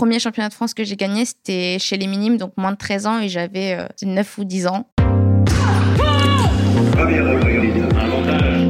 premier championnat de France que j'ai gagné, c'était chez les minimes, donc moins de 13 ans, et j'avais euh, 9 ou 10 ans. Championne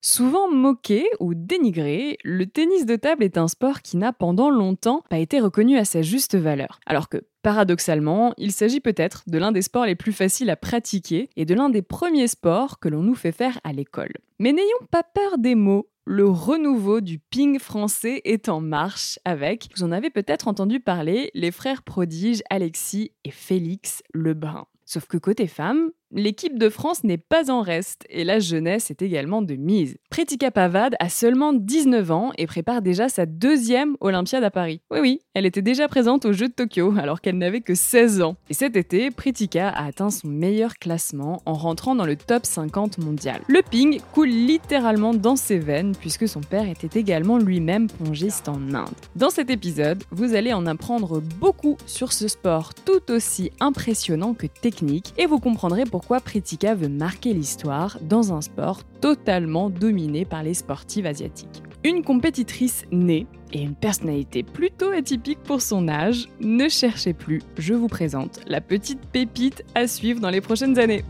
Souvent moqué ou dénigré, le tennis de table est un sport qui n'a pendant longtemps pas été reconnu à sa juste valeur. Alors que, paradoxalement, il s'agit peut-être de l'un des sports les plus faciles à pratiquer et de l'un des premiers sports que l'on nous fait faire à l'école. Mais n'ayons pas peur des mots. Le renouveau du ping français est en marche avec, vous en avez peut-être entendu parler, les frères prodiges Alexis et Félix Lebrun. Sauf que côté femmes, l'équipe de France n'est pas en reste et la jeunesse est également de mise. Pretika Pavad a seulement 19 ans et prépare déjà sa deuxième Olympiade à Paris. Oui oui, elle était déjà présente aux Jeux de Tokyo alors qu'elle n'avait que 16 ans. Et cet été, Pretika a atteint son meilleur classement en rentrant dans le top 50 mondial. Le ping coule littéralement dans ses veines puisque son père était également lui-même pongiste en Inde. Dans cet épisode, vous allez en apprendre beaucoup sur ce sport tout aussi impressionnant que technique et vous comprendrez pourquoi Pretika veut marquer l'histoire dans un sport totalement dominé par les sportives asiatiques. Une compétitrice née et une personnalité plutôt atypique pour son âge, ne cherchez plus, je vous présente la petite pépite à suivre dans les prochaines années.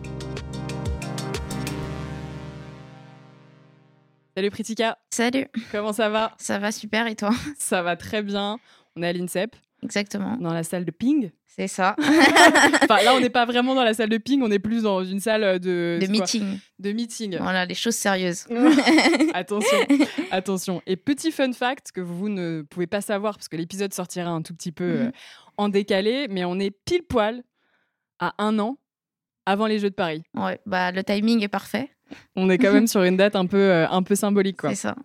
Salut Pritika, Salut, comment ça va? Ça va super et toi? Ça va très bien. On est à l'INSEP, Exactement, dans la salle de ping. c'est ça. Enfin là, on n'est pas vraiment dans la salle de ping, on est plus dans une salle de... De quoi meeting. De meeting. Voilà, les choses sérieuses. attention, attention. Et petit fun fact que vous ne pouvez pas savoir parce que l'épisode sortira un tout petit peu euh, Mhm. en décalé, mais on est pile poil à un an avant les Jeux de Paris. Ouais, bah le timing est parfait. On est quand même sur une date un peu, euh, un peu symbolique. Quoi. C'est ça.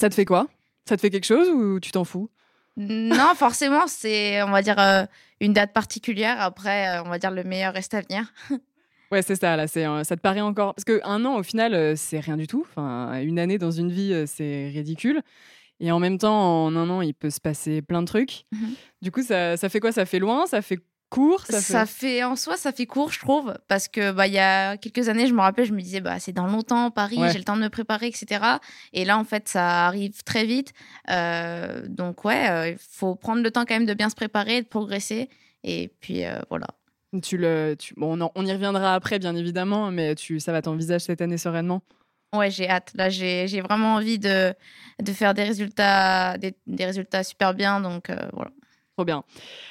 Ça te fait quoi? Ça te fait quelque chose ou tu t'en fous? Non, forcément, c'est, on va dire, euh, une date particulière. Après, euh, on va dire, le meilleur reste à venir. Ouais, c'est ça. Là, c'est, euh, ça te paraît encore parce que un an, au final, c'est rien du tout. Enfin, une année dans une vie, c'est ridicule. Et en même temps, en un an, il peut se passer plein de trucs. Mhm. Du coup, ça, ça fait quoi? Ça fait loin? Ça fait court Ça, fait... fait... en soi, ça fait court, je trouve, parce que bah il y a quelques années, je me rappelle, je me disais bah c'est dans longtemps Paris, Ouais. j'ai le temps de me préparer, etc. Et là, en fait, ça arrive très vite. Euh, donc ouais, euh, il faut prendre le temps quand même de bien se préparer, de progresser. Et puis euh, voilà. Tu le, tu- bon, on, en- on y reviendra après, bien évidemment, mais tu, ça va t'envisager cette année sereinement? Ouais, j'ai hâte. Là, j'ai j'ai vraiment envie de, de faire des résultats, des, des résultats super bien. Donc euh, voilà, Trop bien.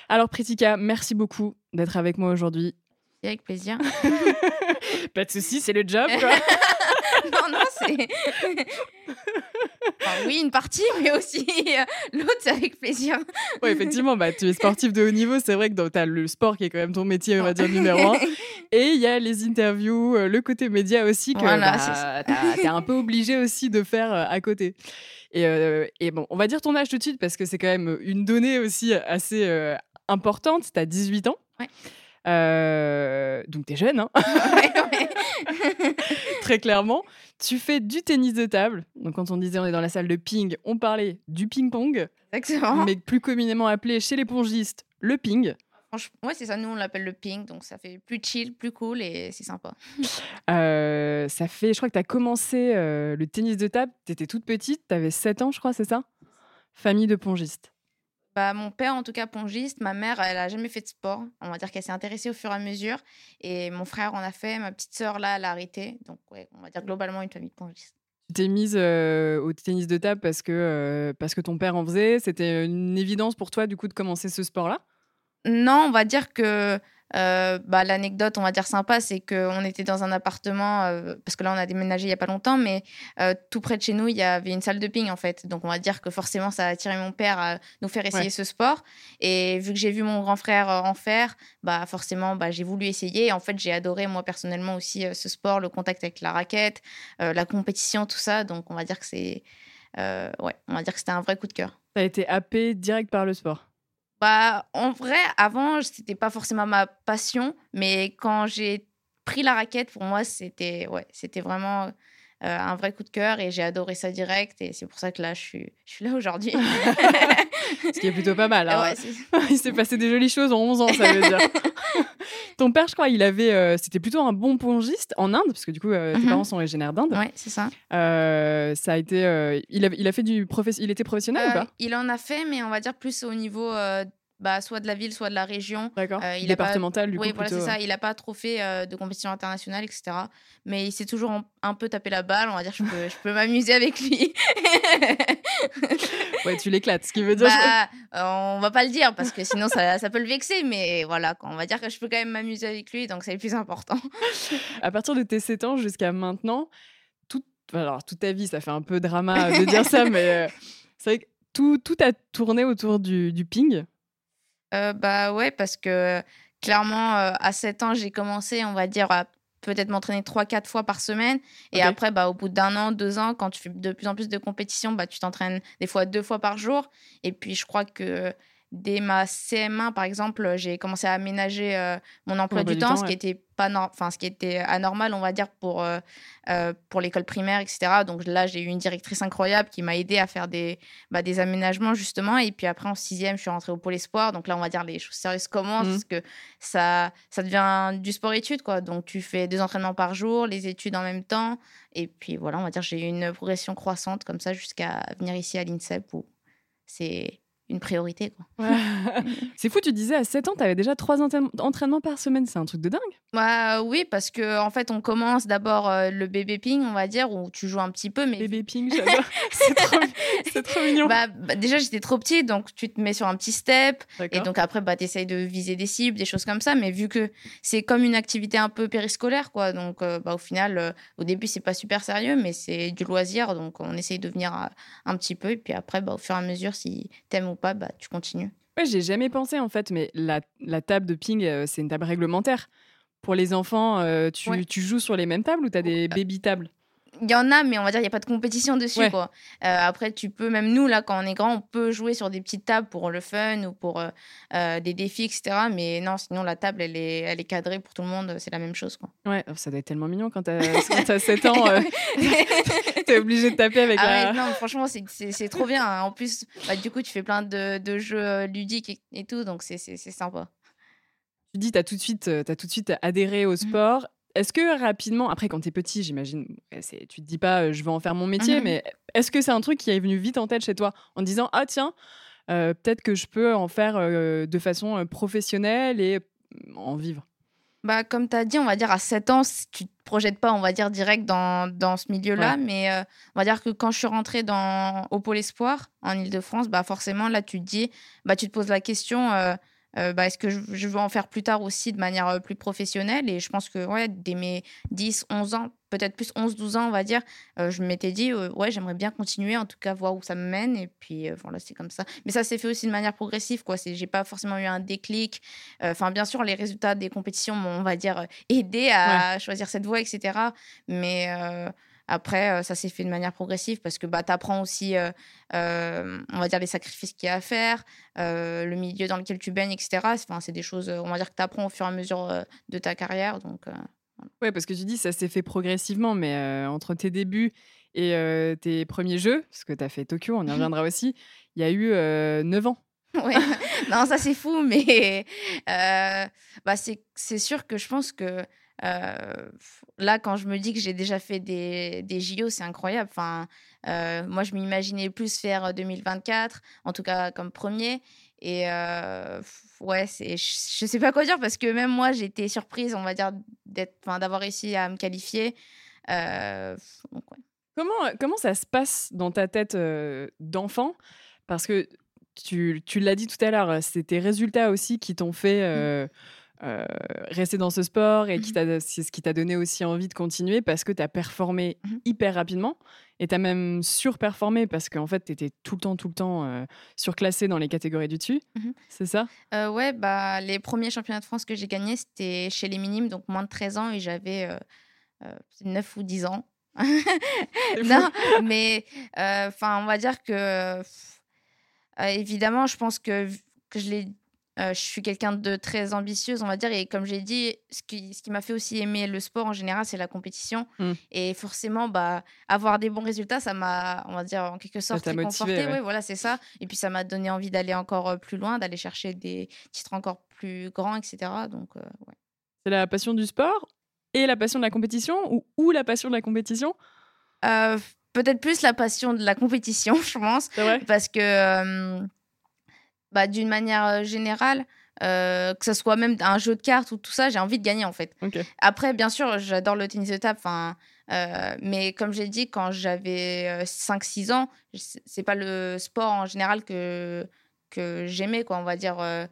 Alors, Pritika, merci beaucoup d'être avec moi aujourd'hui. avec plaisir. Pas de soucis, c'est le job. Quoi. non, non, c'est. Enfin, oui, une partie, mais aussi euh, l'autre, c'est avec plaisir. ouais, effectivement, bah, tu es sportif de haut niveau. C'est vrai que tu as le sport qui est quand même ton métier, on va dire, numéro un. Et il y a les interviews, euh, le côté média aussi, que Voilà, bah, t'as- t'es un peu obligé aussi de faire euh, à côté. Et, euh, et bon, on va dire ton âge tout de suite parce que c'est quand même une donnée aussi assez euh, importante. Tu as 18 ans. Ouais. Euh, donc tu es jeune, hein, très clairement. Tu fais du tennis de table. Donc quand on disait on est dans la salle de ping, on parlait du ping-pong, mais plus communément appelé chez les pongistes le ping. Franchement, ouais, c'est ça. Nous, on l'appelle le ping, donc ça fait plus chill, plus cool et c'est sympa. Euh, ça fait, je crois que tu as commencé euh, le tennis de table, tu étais toute petite, tu avais 7 ans, je crois, c'est ça? Famille de pongistes. Bah, mon père, en tout cas, pongiste. Ma mère, elle a jamais fait de sport. On va dire qu'elle s'est intéressée au fur et à mesure. Et mon frère en a fait. Ma petite sœur, là, elle a arrêté. Donc, ouais, on va dire globalement une famille de pongistes. Tu t'es mise euh, au tennis de table parce que, euh, parce que ton père en faisait. C'était une évidence pour toi, du coup, de commencer ce sport-là? Non, on va dire que euh, bah, l'anecdote, on va dire sympa, c'est qu'on était dans un appartement, euh, parce que là, on a déménagé il n'y a pas longtemps, mais euh, tout près de chez nous, il y avait une salle de ping, en fait. Donc, on va dire que forcément, ça a attiré mon père à nous faire essayer Ouais. ce sport. Et vu que j'ai vu mon grand frère en faire, bah, forcément, bah, j'ai voulu essayer. Et en fait, j'ai adoré, moi, personnellement aussi, ce sport, le contact avec la raquette, la compétition, tout ça. Donc, on va dire que c'est... ouais, on va dire que c'était un vrai coup de cœur. T'as été happé direct par le sport. Bah, en vrai, avant, c'était pas forcément ma passion, mais quand j'ai pris la raquette, pour moi, c'était ouais, c'était vraiment euh, un vrai coup de cœur et j'ai adoré ça direct. Et c'est pour ça que là, je suis, je suis là aujourd'hui. Ce qui est plutôt pas mal. hein. Ouais, il s'est passé des jolies choses en 11 ans, ça veut dire. Ton père, je crois, il avait, euh, c'était plutôt un bon pongiste en Inde, parce que du coup, euh, tes Mhm. parents sont originaires d'Inde. ouais, c'est ça. Euh, ça a été, euh, il, a, il a fait du professe- il était professionnel ou Euh, pas? il en a fait, mais on va dire plus au niveau euh, bah, soit de la ville, soit de la région. D'accord. euh, il pas- Départemental, du oui, voilà, c'est ça. Il n'a pas trop fait euh, de compétition internationale, etc. Mais il s'est toujours un, un peu tapé la balle. On va dire, je peux, je peux m'amuser avec lui. Ouais, tu l'éclates, ce qui veut dire. Bah, euh, on va pas le dire parce que sinon ça, ça peut le vexer, mais voilà, quoi, on va dire que je peux quand même m'amuser avec lui, donc c'est le plus important. À partir de tes 7 ans jusqu'à maintenant, toute, alors, toute ta vie, ça fait un peu drama de dire ça, mais euh, c'est vrai que tout, tout a tourné autour du, du ping. Euh, bah ouais, parce que clairement, euh, à 7 ans, j'ai commencé, on va dire, à peut-être m'entraîner 3-4 fois par semaine. Et après, bah, au bout d'un an, deux ans, quand tu fais de plus en plus de compétitions, bah, tu t'entraînes des fois deux fois par jour. Et puis, je crois que dès ma CM1, par exemple, j'ai commencé à aménager euh, mon emploi du temps, temps, ce, qui était pas enfin, ce qui était anormal, on va dire, pour, euh, euh, pour l'école primaire, etc. Donc là, j'ai eu une directrice incroyable qui m'a aidé à faire des, bah, des aménagements, justement. Et puis après, en sixième, je suis rentrée au pôle espoir. Donc là, on va dire, les choses sérieuses commencent Mhm. parce que ça, ça devient du sport-études, quoi. Donc tu fais deux entraînements par jour, les études en même temps. Et puis voilà, on va dire, j'ai eu une progression croissante comme ça jusqu'à venir ici à l'INSEP où c'est une priorité, quoi. c'est fou, tu disais à 7 ans, tu avais déjà 3 entraînements par semaine. C'est un truc de dingue. Bah oui, parce que en fait, on commence d'abord euh, le bébé ping, on va dire, où tu joues un petit peu, mais Bébé ping, j'adore. c'est, trop, trop mignon. bah, bah, déjà j'étais trop petite, donc tu te mets sur un petit step, et donc après bah t'essayes de viser des cibles, des choses comme ça, mais vu que c'est comme une activité un peu périscolaire, quoi, donc euh, bah au final, euh, au début c'est pas super sérieux, mais c'est du loisir, donc on essaye de venir euh, un petit peu, et puis après bah au fur et à mesure, si t'aimes ou pas, bah tu continues. Ouais, j'ai jamais pensé en fait, mais la, la table de ping, euh, c'est une table réglementaire. Pour les enfants, euh, tu, Ouais. tu joues sur les mêmes tables ou tu as des baby tables? Il y en a, mais on va dire il n'y a pas de compétition dessus. Ouais. Quoi. Euh, après, tu peux, même nous, là, quand on est grand, on peut jouer sur des petites tables pour le fun ou pour euh, euh, des défis, etc. Mais non, sinon, la table, elle est, elle est cadrée pour tout le monde. C'est la même chose. Quoi. Ouais, oh, ça doit être tellement mignon quand t'as, t'as 7 ans, t'es obligé de taper avec Ah la... ouais, non, franchement, c'est, trop bien. hein. En plus, bah, du coup, tu fais plein de, de jeux ludiques et, et tout, donc c'est, sympa. Tu dis, t'as tout, de suite, t'as tout de suite adhéré au sport. Est-ce que rapidement, après quand t'es petit, j'imagine, tu te dis pas euh, je vais en faire mon métier, Mhm. mais est-ce que c'est un truc qui est venu vite en tête chez toi en disant ah tiens, euh, peut-être que je peux en faire euh, de façon professionnelle et euh, en vivre? Bah, comme tu as dit, on va dire à 7 ans, tu te projettes pas, on va dire, direct dans, dans ce milieu-là. Mais euh, on va dire que quand je suis rentrée dans, au Pôle Espoir, en Ile-de-France, bah, forcément, là, tu te dis, bah, tu te poses la question, euh, bah, est-ce que je, je veux en faire plus tard aussi de manière euh, plus professionnelle? Et je pense que, ouais, dès mes 10, 11 ans, peut-être plus 11, 12 ans, on va dire, euh, je m'étais dit, euh, ouais, j'aimerais bien continuer, en tout cas, voir où ça me mène. Et puis, voilà, c'est comme ça. Mais ça s'est fait aussi de manière progressive, quoi. J'ai pas forcément eu un déclic. Enfin, bien sûr, les résultats des compétitions m'ont, on va dire, aidé à choisir cette voie, etc. Mais après, euh, ça s'est fait de manière progressive parce que bah, tu apprends aussi, euh, euh, on va dire, les sacrifices qu'il y a à faire, euh, le milieu dans lequel tu baignes, etc. Enfin, c'est des choses, on va dire, que tu apprends au fur et à mesure de ta carrière. Donc, Ouais, parce que tu dis ça s'est fait progressivement, mais entre tes débuts et tes premiers jeux, parce que tu as fait Tokyo, on y reviendra aussi, il y a eu euh, 9 ans. ouais. non, ça c'est fou, mais bah, c'est c'est sûr que je pense que euh, là, quand je me dis que j'ai déjà fait des, des JO, c'est incroyable. Enfin, euh, moi, je m'imaginais plus faire 2024, en tout cas comme premier. Et euh, ouais, c'est, je je sais pas quoi dire parce que même moi, j'ai été surprise, on va dire, d'être, enfin, d'avoir réussi à me qualifier. Euh, donc, ouais. Comment, comment ça se passe dans ta tête d'enfant? Parce que tu, tu l'as dit tout à l'heure, c'est tes résultats aussi qui t'ont fait euh, euh, rester dans ce sport et Mhm. c'est ce qui t'a donné aussi envie de continuer parce que tu as performé Mhm. hyper rapidement et tu as même surperformé parce qu'en fait, tu étais tout le temps, tout le temps euh, surclassé dans les catégories du dessus. Mhm. C'est ça? Euh, ouais, bah, les premiers championnats de France que j'ai gagnés, c'était chez les minimes, donc moins de 13 ans, et j'avais euh, euh, 9 ou 10 ans. non, mais enfin, on va dire que, évidemment, je pense que, que je l'ai. Euh, je suis quelqu'un de très ambitieuse, on va dire, et comme j'ai dit, ce qui, ce qui m'a fait aussi aimer le sport en général, c'est la compétition. Mm. Et forcément, bah, avoir des bons résultats, ça m'a, on va dire, en quelque sorte, réconforté. ouais. Ouais, voilà, c'est ça. Et puis, ça m'a donné envie d'aller encore plus loin, d'aller chercher des titres encore plus grands, etc. Donc, euh, ouais. C'est la passion du sport et la passion de la compétition ou, ou la passion de la compétition? Euh, Peut-être plus la passion de la compétition, je pense. Parce que euh, bah, d'une manière euh, générale, euh, que ce soit même un jeu de cartes ou tout ça, j'ai envie de gagner en fait. Après, bien sûr, j'adore le tennis de table, euh, mais comme j'ai dit, quand j'avais 5-6 ans, c'est pas le sport en général que, que j'aimais, quoi, on va dire. euh,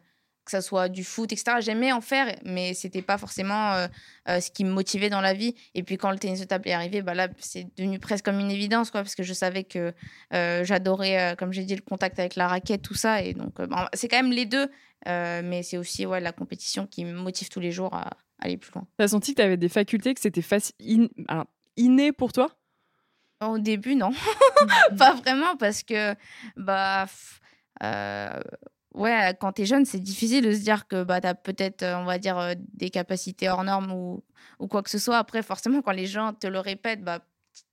que ça soit du foot, etc. J'aimais en faire, mais c'était pas forcément euh, euh, ce qui me motivait dans la vie. Et puis quand le tennis de table est arrivé, bah là, c'est devenu presque comme une évidence, quoi, parce que je savais que euh, j'adorais, comme j'ai dit, le contact avec la raquette, tout ça. Et donc, bah, c'est quand même les deux, mais c'est aussi ouais, la compétition qui me motive tous les jours à aller plus loin. T'as senti que t'avais des facultés, que c'était in- alors, inné pour toi? Au début, non. pas vraiment, parce que, bah, euh, ouais, quand t'es jeune, c'est difficile de se dire que bah, t'as peut-être, euh, on va dire, euh, des capacités hors normes ou, ou quoi que ce soit. Après, forcément, quand les gens te le répètent, bah,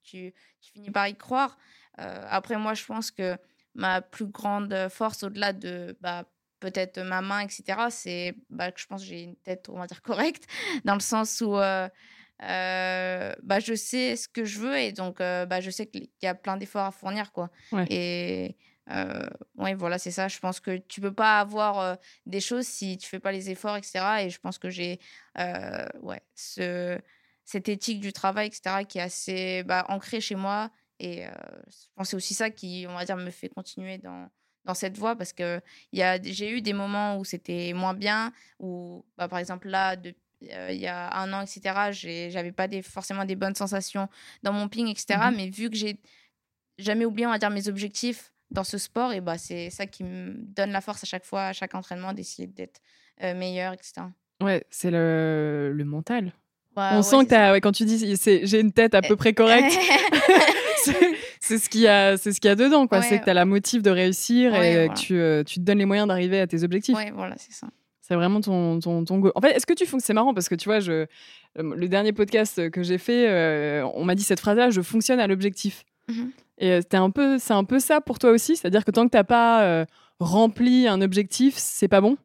tu, tu finis par y croire. Euh, après, moi, je pense que ma plus grande force, au-delà de bah, peut-être ma main, etc., c'est bah, que je pense que j'ai une tête, on va dire, correcte, dans le sens où euh, euh, bah, je sais ce que je veux et donc euh, bah, je sais qu'il y a plein d'efforts à fournir. Quoi. Ouais. Et euh, ouais, voilà, c'est ça. Je pense que tu peux pas avoir euh, des choses si tu fais pas les efforts, etc. Et je pense que j'ai euh, ouais, ce, cette éthique du travail, etc., qui est assez bah, ancrée chez moi. Et euh, je pense que c'est aussi ça qui, on va dire, me fait continuer dans, dans cette voie parce que il y a- j'ai eu des moments où c'était moins bien, où, bah, par exemple, là, de- il y a un an, etc., j'ai- j'avais pas des, forcément des bonnes sensations dans mon ping, etc. Mhm. Mais vu que j'ai jamais oublié, on va dire, mes objectifs dans ce sport, et bah, c'est ça qui me donne la force à chaque fois, à chaque entraînement, d'essayer d'être euh, meilleur, etc. Ouais, c'est le, le mental. On ouais, sent que ouais, quand tu dis j'ai une tête à peu près correcte, c'est ce qu'il y a, c'est ce qu'il y a dedans, quoi. Ouais. C'est que t'as la motive de réussir Ouais, et euh, voilà. que tu, euh, tu te donnes les moyens d'arriver à tes objectifs. ouais, voilà, c'est ça. C'est vraiment ton, ton, ton go. En fait, est-ce que tu fonctionnes C'est marrant parce que tu vois, je, euh, le dernier podcast que j'ai fait, euh, on m'a dit cette phrase-là je fonctionne à l'objectif. Mhm. Et euh, c'était un peu, c'est un peu ça pour toi aussi C'est-à-dire que tant que t'as pas euh, rempli un objectif, c'est pas bon?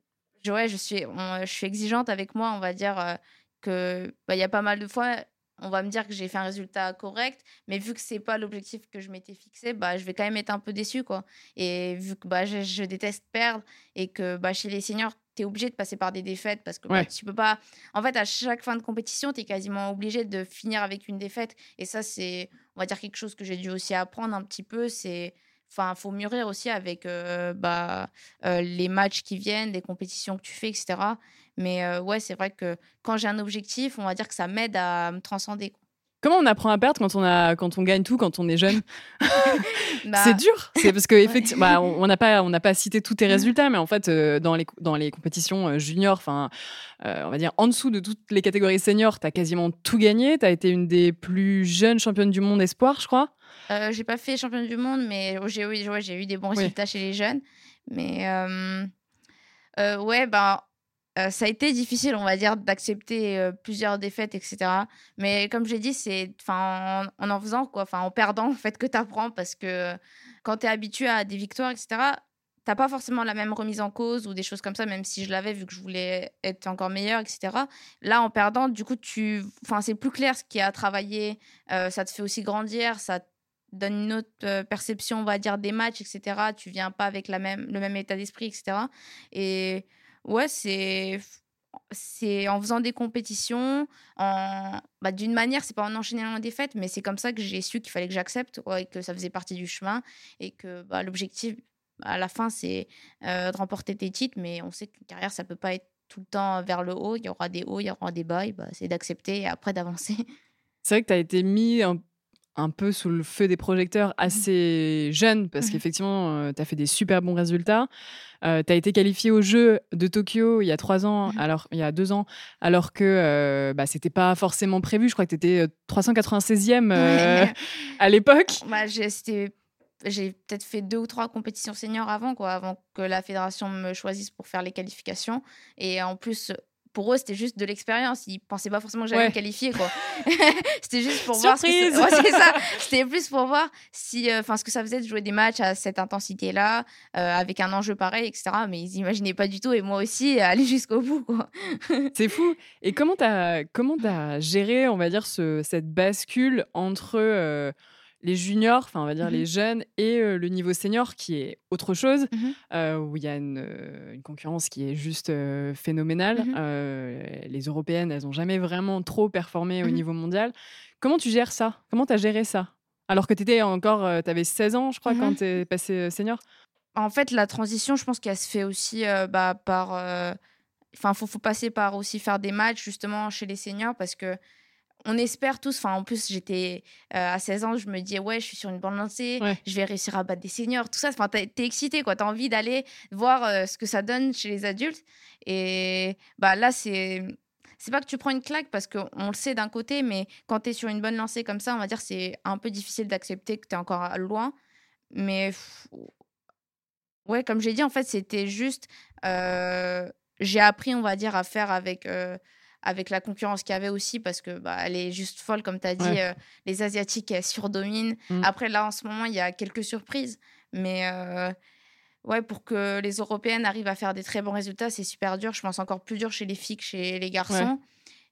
Je- ouais, je suis, on- je suis exigeante avec moi, on va dire euh, que bah, il y a pas mal de fois, on va me dire que j'ai fait un résultat correct, mais vu que c'est pas l'objectif que je m'étais fixé, bah, je vais quand même être un peu déçue, quoi. Et vu que bah, je, je déteste perdre et que bah, chez les seniors, tu es obligé de passer par des défaites parce que bah, Ouais. tu peux pas. En fait, à chaque fin de compétition, tu es quasiment obligé de finir avec une défaite. Et ça, c'est, on va dire, quelque chose que j'ai dû aussi apprendre un petit peu. C'est. Enfin, faut mûrir aussi avec euh, bah, euh, les matchs qui viennent, les compétitions que tu fais, etc. Mais euh, ouais, c'est vrai que quand j'ai un objectif, on va dire que ça m'aide à me transcender. Comment on apprend à perdre quand on, a, quand on gagne tout, quand on est jeune Bah, C'est dur. C'est parce que effectivement, bah, on n'a pas, on n'a pas cité tous tes résultats, mais en fait, euh, dans les dans les compétitions euh, juniors, enfin, euh, on va dire en dessous de toutes les catégories seniors, tu as quasiment tout gagné. Tu as été une des plus jeunes championnes du monde espoir, je crois. Euh, j'ai pas fait championne du monde, mais j'ai eu, ouais, j'ai eu des bons Oui. résultats chez les jeunes. Mais euh, euh, ouais, ben, euh, ça a été difficile, on va dire, d'accepter euh, plusieurs défaites, etc. Mais comme j'ai dit, c'est en, en en faisant, quoi, en perdant, en fait, que tu apprends parce que quand tu es habitué à des victoires, etc., t'as pas forcément la même remise en cause ou des choses comme ça, même si je l'avais vu que je voulais être encore meilleure, etc. Là, en perdant, du coup, tu, c'est plus clair ce qui a travaillé, euh, ça te fait aussi grandir, ça donne une autre perception, on va dire, des matchs, etc. Tu viens pas avec la même, le même état d'esprit, etc. Et ouais, c'est c'est en faisant des compétitions, en bah, d'une manière, c'est pas en enchaînant les défaites, mais c'est comme ça que j'ai su qu'il fallait que j'accepte et que ça faisait partie du chemin et que bah, l'objectif à la fin c'est euh, de remporter tes titres, mais on sait qu'une carrière ça peut pas être tout le temps vers le haut. Il y aura des hauts, il y aura des bas. Bah, c'est d'accepter et après d'avancer. C'est vrai que tu as été mis un, peu sous le feu des projecteurs mmh assez jeune parce mmh qu'effectivement, tu as fait des super bons résultats. tu as été qualifié au jeu de Tokyo il y a trois ans, mmh alors il y a deux ans, alors que bah, c'était pas forcément prévu. Je crois que tu étais 396e à l'époque. Bah, j'ai peut-être fait deux ou trois compétitions seniors avant, quoi, avant que la fédération me choisisse pour faire les qualifications. Et en plus, pour eux, c'était juste de l'expérience. Ils pensaient pas forcément que j'allais me qualifier, quoi. c'était juste pour voir. Ce ça. C'était plus pour voir si, euh, enfin, ce que ça faisait de jouer des matchs à cette intensité-là, euh, avec un enjeu pareil, etc. Mais ils imaginaient pas du tout, et moi aussi, aller jusqu'au bout, quoi. C'est fou. Et comment t'as comment as géré, on va dire, ce, cette bascule entre euh, les juniors, enfin on va dire les mmh jeunes, et le niveau senior qui est autre chose, mmh où il y a une, concurrence qui est juste phénoménale. Mmh les européennes, elles n'ont jamais vraiment trop performé au niveau mondial. Comment tu gères ça? Comment tu as géré ça? Alors que tu étais encore, tu avais 16 ans, je crois, quand tu es passé senior? En fait, la transition, je pense qu'elle se fait aussi bah, par. Enfin, il faut, faut passer par aussi faire des matchs justement chez les seniors parce que on espère tous, enfin en plus j'étais euh, à 16 ans, je me dis ouais je suis sur une bonne lancée, je vais réussir à battre des seniors, tout ça, enfin t'es excité quoi, t'as envie d'aller voir euh, ce que ça donne chez les adultes et bah là c'est c'est pas que tu prends une claque parce qu'on le sait d'un côté, mais quand tu es sur une bonne lancée comme ça, on va dire c'est un peu difficile d'accepter que tu es encore loin. Mais ouais, comme j'ai dit, en fait, c'était juste. Euh, j'ai appris, on va dire, à faire avec avec la concurrence qu'il y avait aussi, parce que bah, elle est juste folle, comme tu as dit, euh, les Asiatiques, elles surdominent. Mm. Après, là, en ce moment, il y a quelques surprises, mais euh, ouais, pour que les Européennes arrivent à faire des très bons résultats, c'est super dur. Je pense encore plus dur chez les filles que chez les garçons.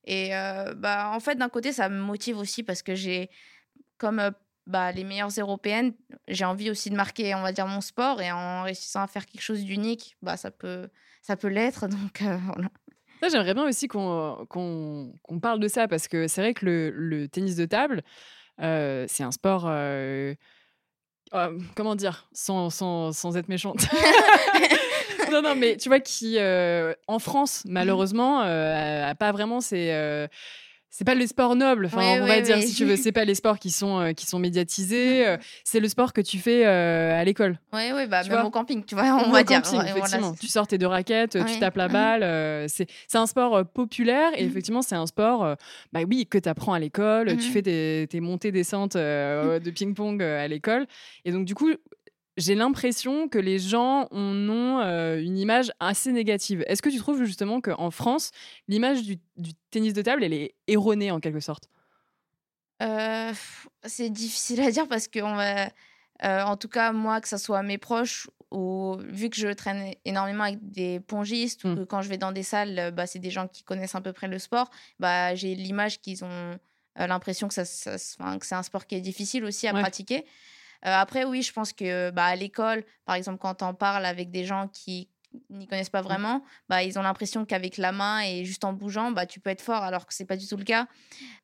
Et euh, bah, en fait, d'un côté, ça me motive aussi parce que j'ai, comme bah, les meilleures européennes, j'ai envie aussi de marquer, on va dire, mon sport et en réussissant à faire quelque chose d'unique, bah, ça peut, ça peut l'être. Donc, voilà j'aimerais bien aussi qu'on parle de ça parce que c'est vrai que le, tennis de table, euh, c'est un sport. Euh, comment dire sans, sans, sans être méchante. non, non, mais tu vois, qui euh, en France, mmh malheureusement, a pas vraiment ces c'est pas les sports nobles, enfin, on va dire si tu veux, c'est pas les sports qui sont euh, qui sont médiatisés, euh, c'est le sport que tu fais euh, à l'école. Oui, oui, bah même au camping, tu vois, on va dire. effectivement, tu sors tes deux raquettes, tu tapes la balle, c'est c'est un sport populaire et mmh. effectivement c'est un sport, bah oui, que tu apprends à l'école, tu mmh. fais tes, tes montées descentes de ping-pong à l'école et donc du coup j'ai l'impression que les gens en ont euh, une image assez négative. Est-ce que tu trouves justement qu'en France, l'image du, tennis de table, elle est erronée en quelque sorte? Euh, C'est difficile à dire parce que, on va, euh, en tout cas, moi, que ce soit mes proches, ou vu que je traîne énormément avec des pongistes, ou mmh. que quand je vais dans des salles, bah, c'est des gens qui connaissent à peu près le sport, bah, j'ai l'image qu'ils ont l'impression que, ça, que c'est un sport qui est difficile aussi à pratiquer. Euh, après, oui, je pense que bah, à l'école, par exemple, quand on parle avec des gens qui n'y connaissent pas mmh. vraiment, bah, ils ont l'impression qu'avec la main et juste en bougeant, bah, tu peux être fort, alors que c'est pas du tout le cas.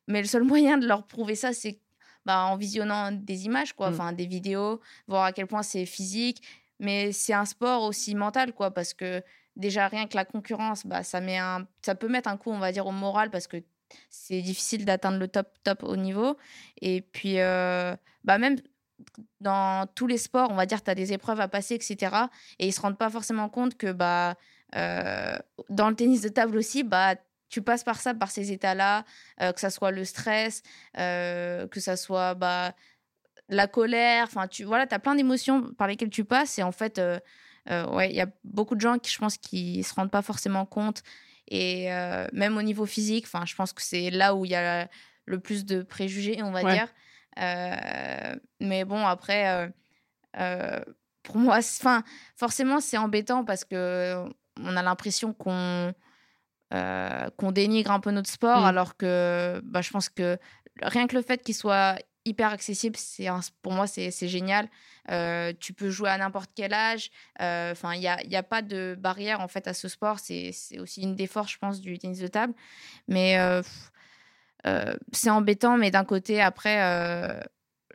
Mais le seul moyen de leur prouver ça, c'est bah, en visionnant des images, quoi, mmh. des vidéos, voir à quel point c'est physique. Mais c'est un sport aussi mental, quoi, parce que déjà rien que la concurrence, bah, ça, met un, ça peut mettre un coup, on va dire, au moral, parce que c'est difficile d'atteindre le top top au niveau. Et puis, euh, bah, même dans tous les sports, on va dire, tu as des épreuves à passer, etc. Et ils se rendent pas forcément compte que bah, euh, dans le tennis de table aussi, bah, tu passes par ça, par ces états-là, euh, que ça soit le stress, euh, que ça soit bah, la colère. Enfin, tu voilà, as plein d'émotions par lesquelles tu passes. Et en fait, ouais, il y a beaucoup de gens qui, je pense, qui se rendent pas forcément compte. Et même au niveau physique, enfin, je pense que c'est là où il y a le plus de préjugés, on va dire. Euh, mais bon, après, euh, euh, pour moi, enfin, forcément, c'est embêtant parce que on a l'impression qu'on qu'on dénigre un peu notre sport, mmh. alors que bah, je pense que rien que le fait qu'il soit hyper accessible, c'est pour moi c'est génial. tu peux jouer à n'importe quel âge. Enfin, il n'y a, y a, pas de barrière en fait à ce sport. C'est aussi une des forces, je pense, du tennis de table. Mais euh, c'est embêtant, mais d'un côté, après, euh,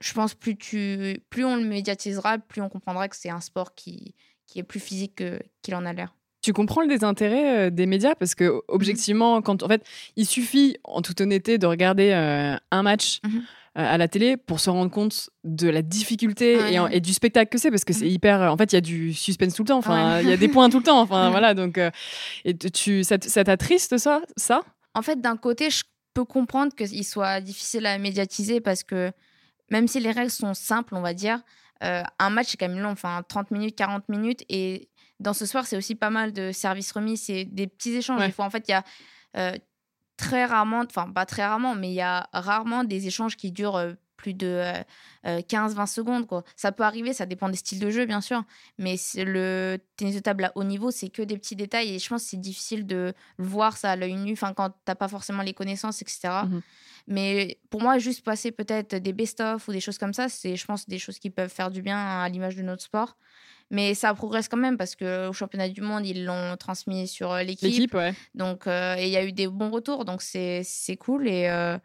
je pense plus tu, plus on le médiatisera, plus on comprendra que c'est un sport qui, qui est plus physique qu'il en a l'air. Tu comprends le désintérêt des médias? Parce que objectivement, quand en fait, il suffit, en toute honnêteté, de regarder un match. Mmh à la télé pour se rendre compte de la difficulté et, du spectacle que c'est parce que c'est mmh. hyper en fait il y a du suspense tout le temps enfin il y a des points tout le temps enfin voilà donc et tu ça, t'attriste ça ça? En fait d'un côté je peux comprendre qu'il soit difficile à médiatiser parce que même si les règles sont simples on va dire un match est quand même long enfin 30 minutes 40 minutes et dans ce soir, c'est aussi pas mal de services remis, c'est des petits échanges. Des fois, en fait, il y a euh, très rarement, enfin pas très rarement, mais il y a rarement des échanges qui durent euh, plus de 15-20 euh, secondes. Quoi. Ça peut arriver, ça dépend des styles de jeu, bien sûr. Mais le tennis de table à haut niveau, c'est que des petits détails. Et je pense que c'est difficile de le voir ça à l'œil nu, enfin, quand tu n'as pas forcément les connaissances, etc. Mmh mais pour moi, juste passer peut-être des best-of ou des choses comme ça, c'est, je pense, des choses qui peuvent faire du bien à l'image de notre sport. Mais ça progresse quand même parce qu'au championnat du monde, ils l'ont transmis sur euh, l'équipe. Ouais. Donc, euh, et il y a eu des bons retours, donc c'est cool. Et euh,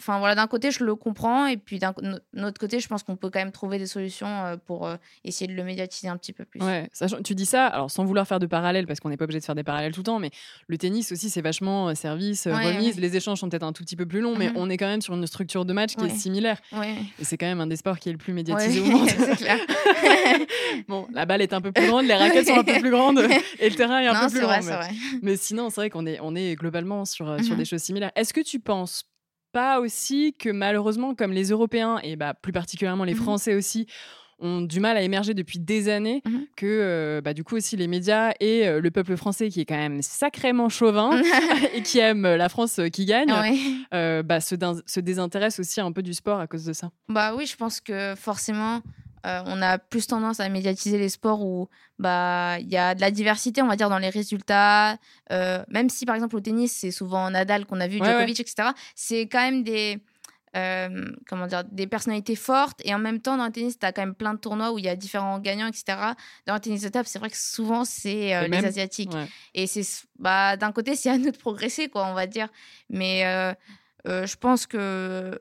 Enfin voilà, d'un côté, je le comprends, et puis d'un autre côté, je pense qu'on peut quand même trouver des solutions euh, pour euh, essayer de le médiatiser un petit peu plus. Ouais, tu dis ça, alors sans vouloir faire de parallèles, parce qu'on n'est pas obligé de faire des parallèles tout le temps, mais le tennis aussi, c'est vachement euh, service, remise. Les échanges sont peut-être un tout petit peu plus longs, mais mmh on est quand même sur une structure de match qui est similaire. Et c'est quand même un des sports qui est le plus médiatisé au monde. c'est clair. bon, la balle est un peu plus grande, les raquettes sont un peu plus grandes, et le terrain est un peu plus grand. Mais... mais... sinon, c'est vrai qu'on est, on est globalement sur, sur des choses similaires. Est-ce que tu penses pas aussi que malheureusement, comme les Européens et bah, plus particulièrement les mmh. Français aussi, ont du mal à émerger depuis des années, mmh. que euh, bah, du coup aussi les médias et euh, le peuple français qui est quand même sacrément chauvin et qui aime la France euh, qui gagne, bah, se, se désintéresse aussi un peu du sport à cause de ça. Bah oui, je pense que forcément euh, on a plus tendance à médiatiser les sports où bah il y a de la diversité, on va dire, dans les résultats. Euh, même si par exemple au tennis, c'est souvent Nadal qu'on a vu, Djokovic, etc. C'est quand même des euh, comment dire des personnalités fortes et en même temps dans le tennis, tu as quand même plein de tournois où il y a différents gagnants, etc. Dans le tennis de table, c'est vrai que souvent c'est les asiatiques. Et c'est bah d'un côté, c'est à nous de progresser, quoi, on va dire. Mais je pense que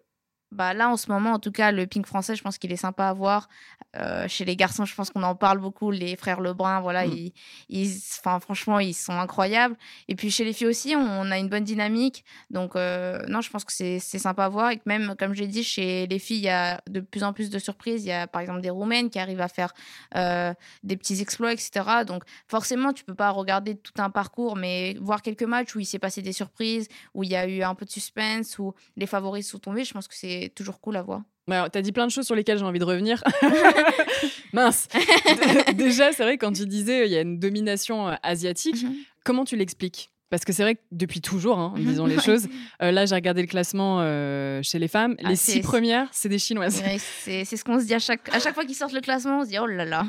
bah là en ce moment en tout cas le pink français je pense qu'il est sympa à voir. Euh, chez les garçons je pense qu'on en parle beaucoup les frères Lebrun voilà mmh. ils, ils franchement ils sont incroyables. Et puis chez les filles aussi on, a une bonne dynamique. Donc euh, non je pense que c'est sympa à voir. Et que même comme j'ai dit chez les filles il y a de plus en plus de surprises. Il y a par exemple des roumaines qui arrivent à faire euh, des petits exploits etc donc forcément tu peux pas regarder tout un parcours mais voir quelques matchs où il s'est passé des surprises où il y a eu un peu de suspense où les favoris sont tombés je pense que c'est toujours cool à voir. Bah, tu as dit plein de choses sur lesquelles j'ai envie de revenir. Mince. Déjà, c'est vrai, quand tu disais il y a une domination euh, asiatique, mhm. comment tu l'expliques? Parce que c'est vrai que depuis toujours, hein, mhm. disons les choses, euh, là j'ai regardé le classement euh, chez les femmes, ah, les six premières, c'est des chinoises. c'est ce qu'on se dit à chaque, à chaque fois qu'ils sortent le classement, on se dit oh là là.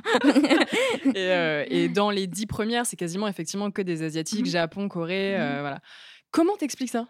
et, et, dans les dix premières, c'est quasiment effectivement que des asiatiques, mhm. Japon, Corée, voilà. Comment t'expliques ça?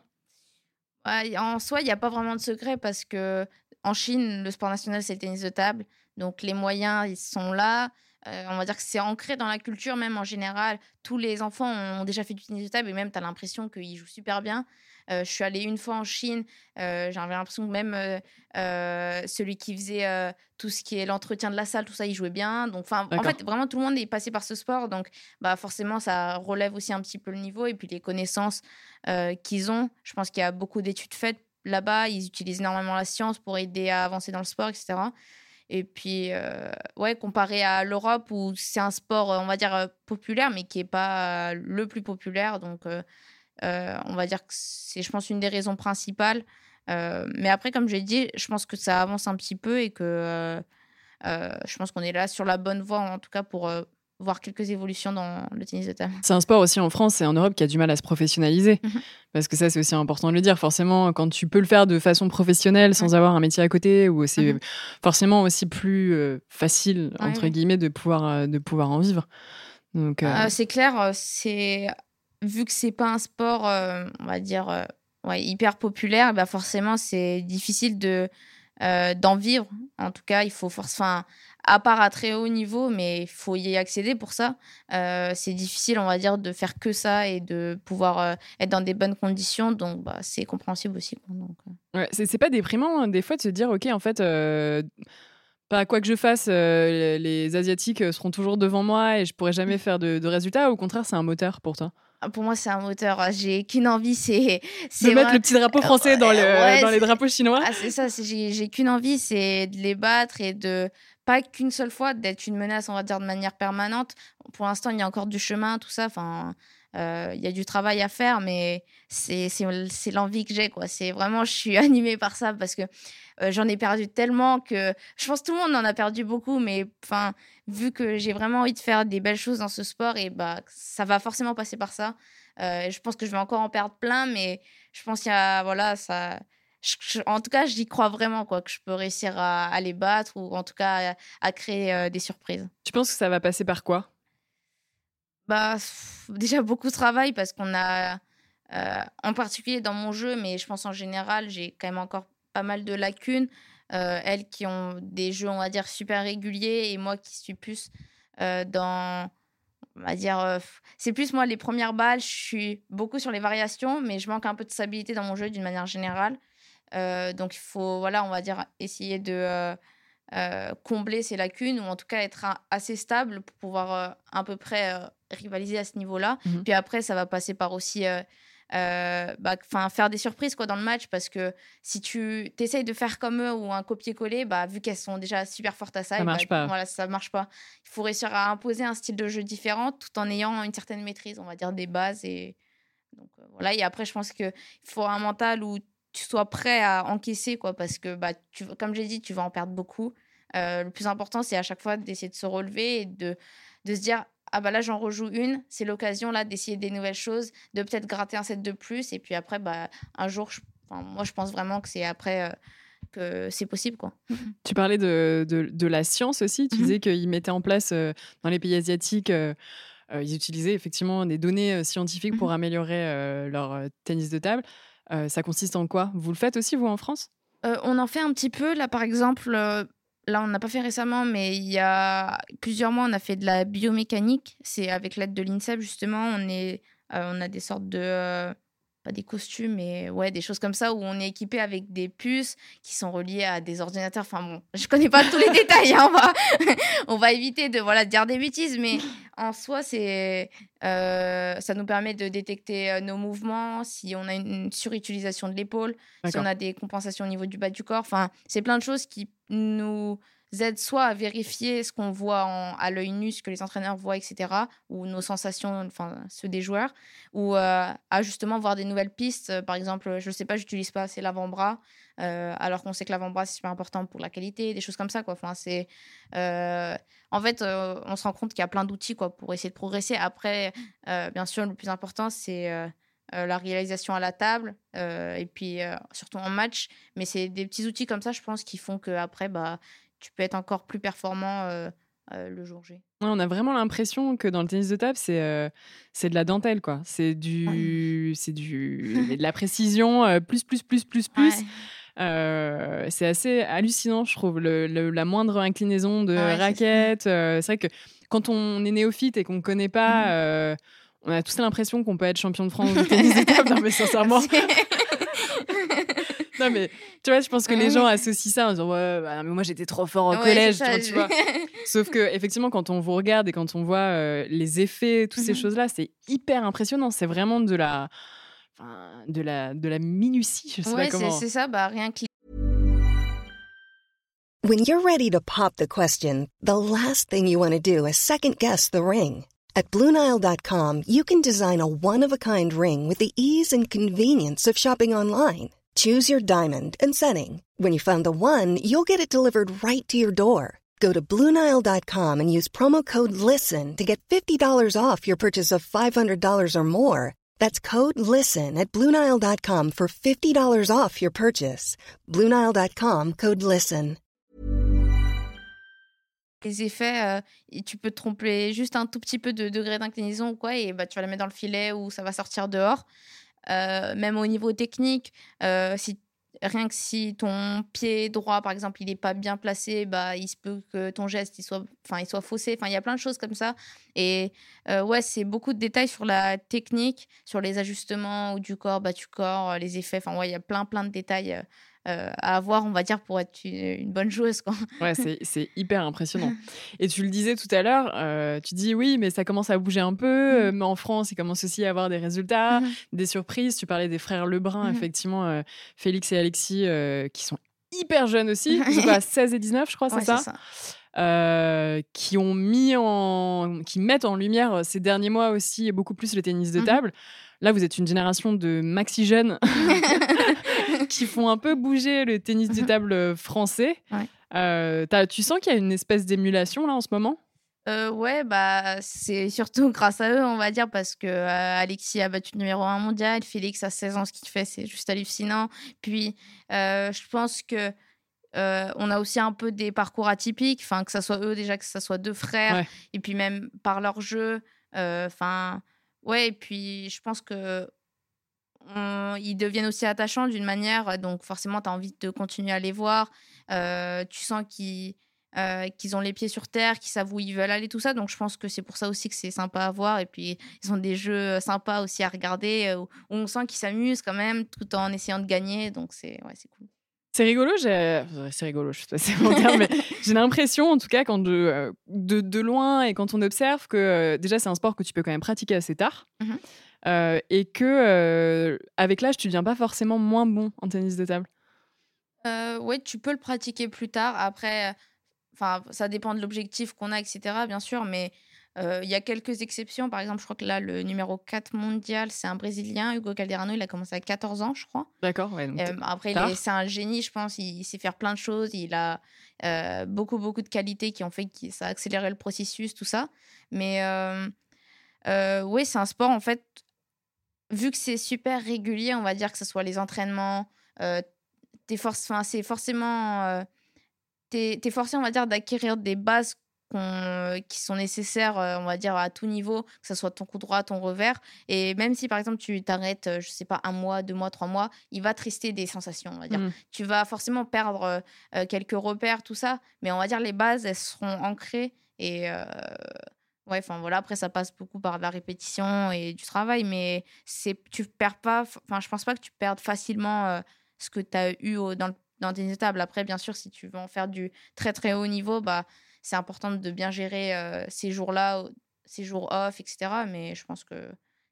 En soi, il n'y a pas vraiment de secret parce que en Chine, le sport national, c'est le tennis de table. Donc les moyens, ils sont là. Euh, on va dire que c'est ancré dans la culture, même en général. Tous les enfants ont déjà fait du tennis de table et même tu as l'impression qu'ils jouent super bien. Euh, je suis allée une fois en Chine, euh, j'avais l'impression que même celui qui faisait tout ce qui est l'entretien de la salle, tout ça, il jouait bien. Donc, en fait, vraiment, tout le monde est passé par ce sport. Donc, bah, forcément, ça relève aussi un petit peu le niveau et puis les connaissances qu'ils ont. Je pense qu'il y a beaucoup d'études faites là-bas. Ils utilisent énormément la science pour aider à avancer dans le sport, etc. Et puis, euh, ouais, comparé à l'Europe où c'est un sport, on va dire, euh, populaire, mais qui n'est pas le plus populaire. Donc, euh, on va dire que c'est, je pense, une des raisons principales. mais après, comme j'ai dit, je pense que ça avance un petit peu et que je pense qu'on est là sur la bonne voie, en tout cas, pour voir quelques évolutions dans le tennis de table. C'est un sport aussi en France et en Europe qui a du mal à se professionnaliser. Mhm. Parce que ça, c'est aussi important de le dire. Forcément, quand tu peux le faire de façon professionnelle sans avoir un métier à côté, ou c'est mhm. forcément aussi plus euh, facile, entre guillemets, de pouvoir, euh, de pouvoir en vivre. Donc, euh, c'est clair, c'est vu que c'est pas un sport, on va dire, ouais, hyper populaire, bah forcément, c'est difficile de d'en vivre. En tout cas, il faut forcément à part à très haut niveau, mais il faut y accéder pour ça. Euh, c'est difficile, on va dire, de faire que ça et de pouvoir euh, être dans des bonnes conditions. Donc, bah, c'est compréhensible aussi. Donc, euh. ouais, c'est pas déprimant, hein, des fois, de se dire, OK, en fait, Pas quoi que je fasse, les Asiatiques seront toujours devant moi et je pourrai jamais faire de, de résultats. Au contraire, c'est un moteur pour toi pour moi, c'est un moteur. J'ai qu'une envie, c'est. De mettre le petit drapeau français dans, le, dans les drapeaux chinois. Ah, c'est ça, j'ai qu'une envie, c'est de les battre et de. Pas qu'une seule fois, d'être une menace, on va dire, de manière permanente. Pour l'instant, il y a encore du chemin, tout ça. Enfin, euh, il y a du travail à faire, mais c'est l'envie que j'ai. quoi. C'est vraiment, je suis animée par ça parce que euh, j'en ai perdu tellement que je pense que tout le monde en a perdu beaucoup, mais enfin, vu que j'ai vraiment envie de faire des belles choses dans ce sport, et bah, ça va forcément passer par ça. Euh, je pense que je vais encore en perdre plein, mais je pense qu'il y a, voilà, ça. en tout cas, j'y crois vraiment, quoi, que je peux réussir à, les battre ou en tout cas à, créer des surprises. Tu penses que ça va passer par quoi? Bah, déjà beaucoup de travail parce qu'on a, euh, en particulier dans mon jeu, mais je pense en général, j'ai quand même encore pas mal de lacunes. Euh, elles qui ont des jeux, on va dire, super réguliers et moi qui suis plus euh, dans. On va dire. c'est plus moi, les premières balles, je suis beaucoup sur les variations, mais je manque un peu de stabilité dans mon jeu d'une manière générale. donc il faut, voilà, on va dire, essayer de euh, combler ces lacunes ou en tout cas être assez stable pour pouvoir euh, à peu près euh, rivaliser à ce niveau-là. Mhm. Puis après, ça va passer par aussi bah, faire des surprises quoi, dans le match parce que si tu essayes de faire comme eux ou un copier-coller, bah, vu qu'elles sont déjà super fortes à ça, ça marche bah, pas. Voilà, ça marche pas. Il faut réussir à imposer un style de jeu différent tout en ayant une certaine maîtrise, on va dire des bases. Et, donc, voilà. et après, je pense qu'il faut un mental où tu sois prêt à encaisser, quoi, parce que, bah, tu, comme j'ai dit, tu vas en perdre beaucoup. Euh, le plus important, c'est à chaque fois d'essayer de se relever et de, de se dire ah bah là j'en rejoue une, c'est l'occasion là d'essayer des nouvelles choses, de peut-être gratter un set de plus. Et puis après bah un jour, moi je pense vraiment que c'est après euh, que c'est possible quoi. Tu parlais de, de, la science aussi, tu mmh disais qu'ils mettaient en place euh, dans les pays asiatiques ils utilisaient effectivement des données scientifiques pour mmh améliorer leur tennis de table. ça consiste en quoi? Vous le faites aussi, vous, en France? On en fait un petit peu. Là, par exemple, là, on n'a pas fait récemment, mais il y a plusieurs mois, on a fait de la biomécanique. C'est avec l'aide de l'INSEP, justement. On, est, euh, on a des sortes de. Euh, pas des costumes, mais ouais, des choses comme ça où on est équipé avec des puces qui sont reliées à des ordinateurs. Enfin bon, je connais pas tous les détails. Hein, on, va, on va éviter de voilà, dire des bêtises, mais en soi, c'est, euh, ça nous permet de détecter nos mouvements, si on a une surutilisation de l'épaule, si on a des compensations au niveau du bas du corps. Enfin, c'est plein de choses qui nous aide soit à vérifier ce qu'on voit à l'œil nu, ce que les entraîneurs voient, etc., ou nos sensations, enfin ceux des joueurs, ou euh, à justement voir des nouvelles pistes. Par exemple, je ne sais pas, j'utilise pas assez l'avant-bras, euh, alors qu'on sait que l'avant-bras c'est super important pour la qualité, des choses comme ça, quoi. Enfin, c'est, euh, en fait, on se rend compte qu'il y a plein d'outils, quoi, pour essayer de progresser. Après, bien sûr, le plus important c'est euh, la réalisation à la table euh, et puis euh, surtout en match. Mais c'est des petits outils comme ça, je pense, qui font qu'après, bah, tu peux être encore plus performant le jour G. on a vraiment l'impression que dans le tennis de table, c'est c'est de la dentelle, quoi. C'est du, c'est du, de la précision, plus, plus, plus, plus, plus. c'est assez hallucinant, je trouve, le, la moindre inclinaison de raquette. c'est vrai que quand on est néophyte et qu'on ne connaît pas, mmh on a tous l'impression qu'on peut être champion de France de tennis de table. Non, mais sincèrement. Non, mais tu vois, je pense que les gens associent ça en disant Ouais, bah, mais moi j'étais trop fort au collège, tu, vois, Sauf que, effectivement, quand on vous regarde et quand on voit euh, les effets, toutes ces mhm. choses-là, c'est hyper impressionnant. C'est vraiment de la. de la, de la minutie, je sais ouais, pas comment. c'est ça, bah rien que. When you're ready to pop the question, the last thing you want to do is second guess the ring. At Bluenile.com, you can design a one of a kind ring with the ease and convenience of shopping online. Choose your diamond and setting. When you find the one, you'll get it delivered right to your door. Go to Bluenile.com and use promo code LISTEN to get $50 off your purchase of $500 or more. That's code LISTEN at Bluenile.com for $50 off your purchase. Bluenile.com code LISTEN. Les effets, euh, tu peux tromper juste un tout petit peu de degré d'inclinaison ou quoi, et bah, tu vas la mettre dans le filet ou ça va sortir dehors. Euh, même au niveau technique, euh, si rien que si ton pied droit, par exemple, il n'est pas bien placé, bah, il se peut que ton geste il soit, il soit faussé. Il y a plein de choses comme ça. Et euh, ouais, c'est beaucoup de détails sur la technique, sur les ajustements du corps, bas du corps, les effets. Enfin, ouais, il y a plein, plein de détails à avoir, on va dire, pour être une, bonne joueuse. Quoi. Ouais, c'est hyper impressionnant. Et tu le disais tout à l'heure, tu dis oui, mais ça commence à bouger un peu. Mmh. Mais en France, il commence aussi à avoir des résultats, mmh des surprises. Tu parlais des frères Lebrun, mmh effectivement, Félix et Alexis, qui sont hyper jeunes aussi. Ils sont 16 et 19, je crois, c'est ça, qui ont mis en, qui mettent en lumière ces derniers mois aussi beaucoup plus le tennis de table. Là, vous êtes une génération de maxi jeunes qui font un peu bouger le tennis de table euh, français. Euh, tu sens qu'il y a une espèce d'émulation là en ce moment? Euh, ouais, bah, c'est surtout grâce à eux, on va dire, parce que Alexis a battu le numéro 1 mondial, Félix a 16 ans, ce qu'il fait, c'est juste hallucinant. Puis, je pense que on a aussi un peu des parcours atypiques, enfin, que ce soit eux déjà, que ce soit deux frères, et puis même par leur jeu, enfin, Ouais, et puis je pense que ils deviennent aussi attachants d'une manière, donc forcément, tu as envie de continuer à les voir. tu sens qu'ils qu'ils ont les pieds sur terre, qu'ils savent où ils veulent aller, tout ça. Donc je pense que c'est pour ça aussi que c'est sympa à voir. Et puis ils ont des jeux sympas aussi à regarder, où on sent qu'ils s'amusent quand même, tout en essayant de gagner. Donc c'est ouais, cool. C'est rigolo, c'est rigolo, je sais pas si c'est mais j'ai l'impression, en tout cas, quand de, de, de, loin et quand on observe que déjà c'est un sport que tu peux quand même pratiquer assez tard mmh et que avec l'âge tu deviens pas forcément moins bon en tennis de table. Euh, oui, tu peux le pratiquer plus tard. Après, enfin, ça dépend de l'objectif qu'on a, etc. Bien sûr, mais il y a quelques exceptions. Par exemple, je crois que là, le numéro 4 mondial, c'est un Brésilien, Hugo Calderano. Il a commencé à 14 ans, je crois. D'accord. après, c'est un génie, je pense. Il, sait faire plein de choses. Il a beaucoup, beaucoup de qualités qui ont fait que ça a accéléré le processus, tout ça. Mais oui, c'est un sport, en fait, vu que c'est super régulier, on va dire que ce soit les entraînements, es force, c'est forcément. tu es forcé, on va dire, d'acquérir des bases qui sont nécessaires, euh, on va dire, à tout niveau, que ce soit ton coup droit, ton revers. Et même si, par exemple, tu t'arrêtes, euh, je sais pas, un mois, deux mois, trois mois, il va te rester des sensations, on va dire. Mmh. Tu vas forcément perdre euh, quelques repères, tout ça, mais on va dire les bases, elles seront ancrées. Et ouais, enfin voilà, après, ça passe beaucoup par la répétition et du travail, mais tu perds pas, enfin, je pense pas que tu perdes facilement ce que tu as eu dans, dans tes étapes. Après, bien sûr, si tu veux en faire du très très haut niveau, bah c'est important de bien gérer ces jours-là, ces jours off, etc. Mais je pense que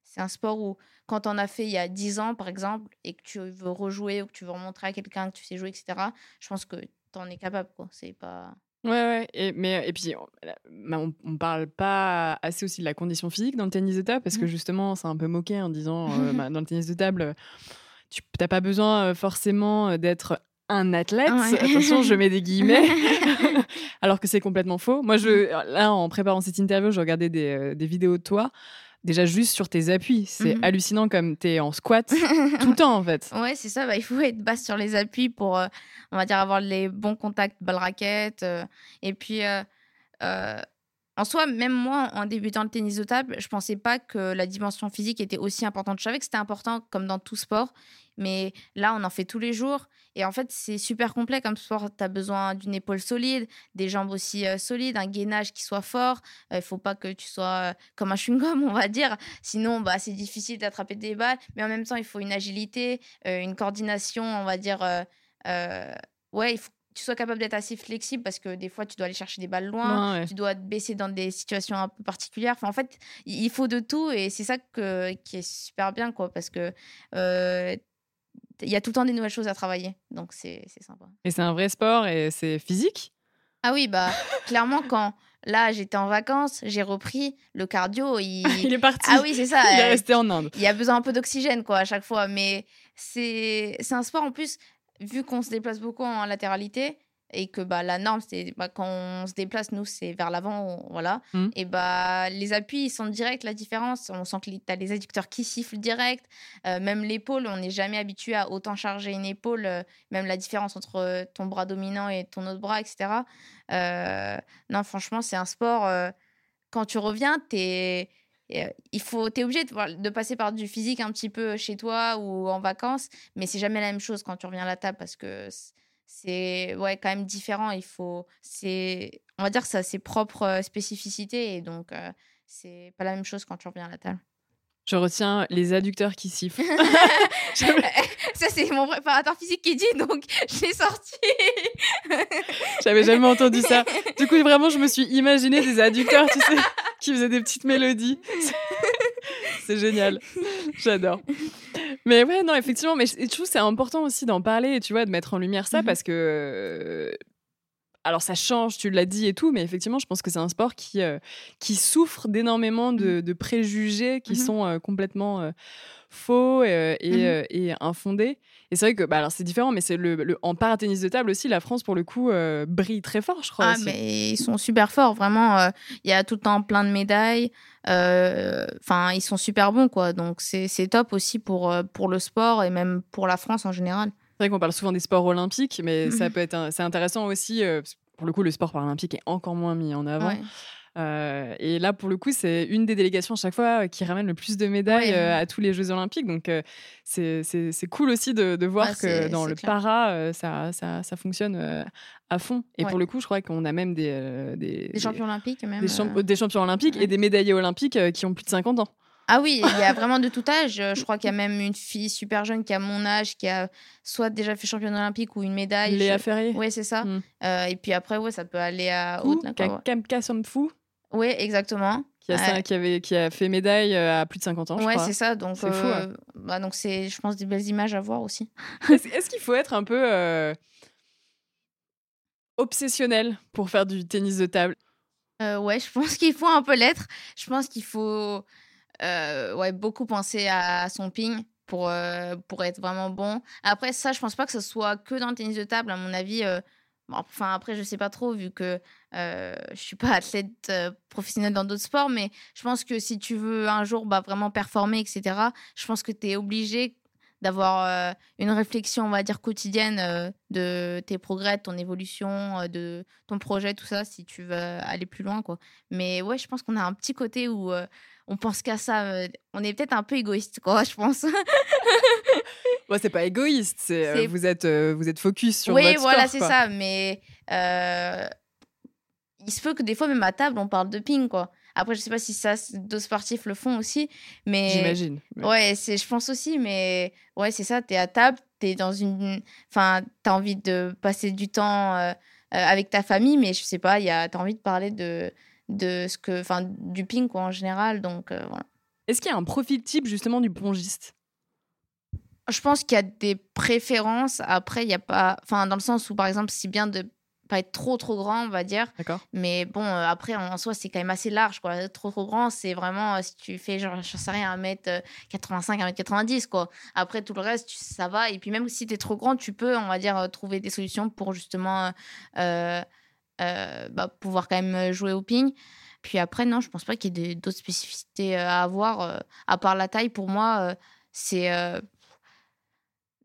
c'est un sport où, quand on a fait il y a 10 ans, par exemple, et que tu veux rejouer ou que tu veux remontrer à quelqu'un que tu sais jouer, etc., je pense que tu en es capable. Quoi. C'est pas. Ouais, ouais. Et, mais, et puis, on, on parle pas assez aussi de la condition physique dans le tennis de table, parce que mmh. justement, c'est un peu moqué en disant, bah, dans le tennis de table, tu n'as pas besoin forcément d'être un athlète. Attention, je mets des guillemets. Alors que c'est complètement faux. Moi, je, mmh. là, en préparant cette interview, je regardais des, euh, des vidéos de toi. Déjà, juste sur tes appuis. C'est mmh hallucinant comme tu es en squat tout le temps, en fait. Ouais, c'est ça. Bah, il faut être basse sur les appuis pour, euh, on va dire, avoir les bons contacts balle-raquette. Euh, et puis, en soi, même moi, en débutant le tennis de table, je pensais pas que la dimension physique était aussi importante. Je savais que c'était important comme dans tout sport. Mais là, on en fait tous les jours. Et en fait, c'est super complet comme sport. Tu as besoin d'une épaule solide, des jambes aussi euh, solides, un gainage qui soit fort. Il ne faut pas que tu sois euh, comme un chewing-gum, on va dire. Sinon, bah, c'est difficile d'attraper des balles. Mais en même temps, il faut une agilité, euh, une coordination, on va dire. ouais, il faut tu sois capable d'être assez flexible parce que des fois, tu dois aller chercher des balles loin, tu dois te baisser dans des situations un peu particulières. Enfin, en fait, il faut de tout et c'est ça que, qui est super bien, quoi, parce que il y a tout le temps des nouvelles choses à travailler. Donc, c'est sympa. Et c'est un vrai sport et c'est physique? Ah oui, bah, clairement, quand là, j'étais en vacances, j'ai repris le cardio. Il, il est parti. Ah oui, c'est ça. il est resté en Inde. Il y a besoin un peu d'oxygène, quoi, à chaque fois. Mais c'est un sport, en plus, vu qu'on se déplace beaucoup en latéralité, et que bah, la norme, c'est bah, quand on se déplace, nous, c'est vers l'avant, voilà. Mmh. Et bah, les appuis, ils sont directs, la différence. On sent que tu as les adducteurs qui sifflent direct. Euh, même l'épaule, on n'est jamais habitué à autant charger une épaule. Euh, même la différence entre ton bras dominant et ton autre bras, etc. Euh, non, franchement, c'est un sport. quand tu reviens, es, il faut, es obligé de, passer par du physique un petit peu chez toi ou en vacances, mais c'est jamais la même chose quand tu reviens à la table parce que c'est ouais, quand même différent. Il faut, c'est, on va dire que ça a ses propres spécificités et donc c'est pas la même chose quand tu reviens à la table. Je retiens les adducteurs qui sifflent. ça, c'est mon préparateur physique qui dit, donc je l'ai sorti. J'avais jamais entendu ça. Du coup, vraiment, je me suis imaginé des adducteurs, tu sais, qui faisaient des petites mélodies. C'est génial. J'adore. Mais ouais, non, effectivement, mais je trouve que c'est important aussi d'en parler, tu vois, de mettre en lumière ça, Mhm. parce que alors ça change, tu l'as dit et tout, mais effectivement, je pense que c'est un sport qui, euh, qui souffre d'énormément de, de préjugés qui Mhm. sont euh, complètement euh, faux euh, et, et infondés. Et c'est vrai que, bah, alors c'est différent, mais c'est le, le- en paratennis de table aussi, la France, pour le coup, brille très fort, je crois. Ah, aussi. mais ils sont super forts, vraiment. Il y a tout le temps plein de médailles. Enfin, ils sont super bons, quoi. Donc, c'est top aussi pour, pour le sport et même pour la France en général. C'est vrai qu'on parle souvent des sports olympiques, mais ça Mhm. peut être c'est intéressant aussi. euh, pour le coup, le sport paralympique est encore moins mis en avant. Ouais. Euh, et là, pour le coup, c'est une des délégations à chaque fois euh, qui ramène le plus de médailles Ouais. euh, à tous les Jeux Olympiques. Donc, euh, c'est cool aussi de, de voir Ouais, que dans le clair. para, ça, ça, ça fonctionne à fond. Et Ouais. pour le coup, je crois qu'on a même des, des, Des champions olympiques, même. des champ- des champions olympiques et des médaillés olympiques qui ont plus de 50 ans. Ah oui, il y a vraiment de tout âge. Euh, Je crois qu'il y a même une fille super jeune qui a mon âge, qui a soit déjà fait championne olympique ou une médaille. Léa Je- Ferré. Ouais, c'est ça. Mm. Euh, et puis après, ouais, ça peut aller à quoi, ouais. Kamka Somfu, Ouais, exactement. qui a, Ouais. ça- qui, avait, qui a fait médaille euh, à plus de 50 ans, je Ouais, c'est ça. Donc, C'est fou, euh, bah, donc c'est, je pense, des belles images à voir aussi. Est-ce qu'il faut être un peu euh, obsessionnel pour faire du tennis de table? Euh, ouais, je pense qu'il faut un peu l'être. Je pense qu'il faut euh, ouais, beaucoup penser à son ping pour, euh, pour être vraiment bon. Après, ça, je pense pas que ce soit que dans le tennis de table. À mon avis, euh, enfin, après, je sais pas trop vu que euh, je suis pas athlète euh, professionnelle dans d'autres sports, mais je pense que si tu veux un jour bah, vraiment performer, etc., je pense que tu es obligé d'avoir euh, une réflexion, on va dire, quotidienne euh, de tes progrès, de ton évolution, euh, de ton projet, tout ça, si tu veux aller plus loin, quoi. Mais ouais, je pense qu'on a un petit côté où euh, on pense qu'à ça. euh, on est peut-être un peu égoïste, quoi, je pense. Ouais, c'est pas égoïste, c'est euh, C'est- vous êtes euh, vous êtes focus sur oui, votre voilà, sport, c'est quoi. ça. Mais euh, il se peut que des fois, même à table, on parle de ping, quoi. Après, je sais pas si ça, d'autres sportifs le font aussi, mais J'imagine. Ouais. Ouais, c'est, je pense aussi, mais ouais, c'est ça, tu es à table, tu es dans une. Enfin, tu as envie de passer du temps euh, avec ta famille, mais je sais pas, tu as envie de parler de, de ce que. Enfin, du ping, quoi, en général. Donc, euh, voilà. Est-ce qu'il y a un profil type justement du pongiste? Je pense qu'il y a des préférences. Après, il y a pas. Enfin, dans le sens où, par exemple, c'est bien de pas être trop, trop grand, on va dire. Mais bon, euh, après, en soi, c'est quand même assez large, quoi. Trop, trop grand, c'est vraiment, euh, si tu fais, genre, je sais rien, 1m85, 1m90, quoi. Après, tout le reste, tu- ça va. Et puis, même si tu es trop grand, tu peux, on va dire, euh, trouver des solutions pour justement euh, euh, bah, pouvoir quand même jouer au ping. Puis après, non, je pense pas qu'il y ait d'autres spécificités euh, à avoir. euh, à part la taille, pour moi, euh, c'est. euh,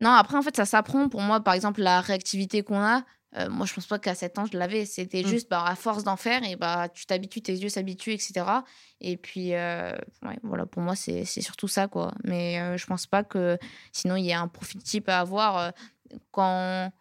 Non, après, en fait, ça s'apprend. Pour moi, par exemple, la réactivité qu'on a, euh, moi, je pense pas qu'à 7 ans, je l'avais. C'était Mm. juste bah, à force d'en faire, et bah, tu t'habitues, tes yeux s'habituent, etc. Et puis, euh, ouais, voilà, pour moi, c'est surtout ça, quoi. Mais euh, je pense pas que sinon, il y ait un profil type à avoir. euh, quand.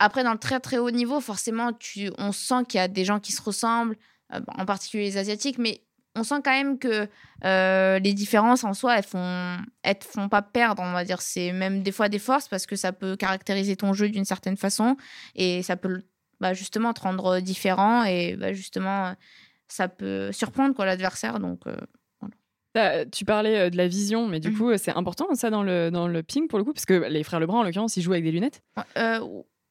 Après, dans le très très haut niveau, forcément, tu, on sent qu'il y a des gens qui se ressemblent, euh, en particulier les Asiatiques, mais on sent quand même que euh, les différences en soi, elles font, elles te font pas perdre, on va dire. C'est même des fois des forces parce que ça peut caractériser ton jeu d'une certaine façon et ça peut bah, justement te rendre différent et bah, justement, ça peut surprendre quoi l'adversaire. Donc, euh, Tu parlais de la vision, mais du Mhm. coup, c'est important ça dans le, dans le ping pour le coup, parce que les frères Lebrun, en l'occurrence, ils jouent avec des lunettes? Euh,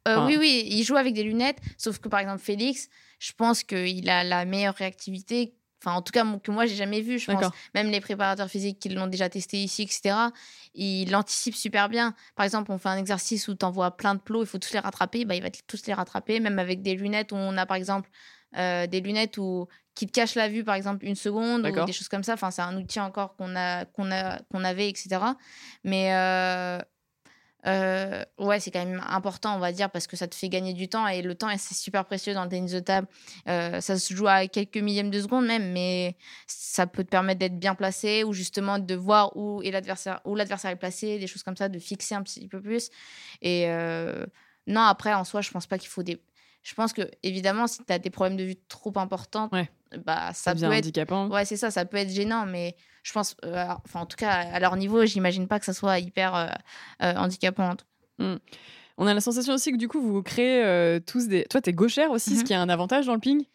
euh, Enfin- oui, oui, il joue avec des lunettes, sauf que par exemple Félix, je pense qu'il a la meilleure réactivité, enfin en tout cas que moi j'ai jamais vu, je pense. Même les préparateurs physiques qui l'ont déjà testé ici, etc., il anticipe super bien. Par exemple, on fait un exercice où tu envoies plein de plots, il faut tous les rattraper, bah, il va tous les rattraper, même avec des lunettes où on a par exemple euh, des lunettes où, qui te cachent la vue par exemple une seconde ou des choses comme ça. Enfin, c'est un outil encore qu'on a, qu'on a, qu'on avait, etc. Mais euh, euh, ouais, c'est quand même important, on va dire, parce que ça te fait gagner du temps et le temps, c'est super précieux dans le tennis table. Euh, ça se joue à quelques millièmes de seconde même, mais ça peut te permettre d'être bien placé ou justement de voir où l'adversaire, où l'adversaire est placé, des choses comme ça, de fixer un petit peu plus. Et euh, non, après, en soi, je pense pas qu'il faut des. Je pense que, évidemment, si tu as des problèmes de vue trop importants, Ouais. bah, ça peut être. handicapant. Ouais, c'est ça, ça peut être gênant, mais je pense, euh, enfin, en tout cas, à leur niveau, j'imagine pas que ça soit hyper euh, euh, handicapant. tout- On a la sensation aussi que du coup, vous créez tous des. Toi, t'es gauchère aussi, ce Mhm. qui est un avantage dans le ping?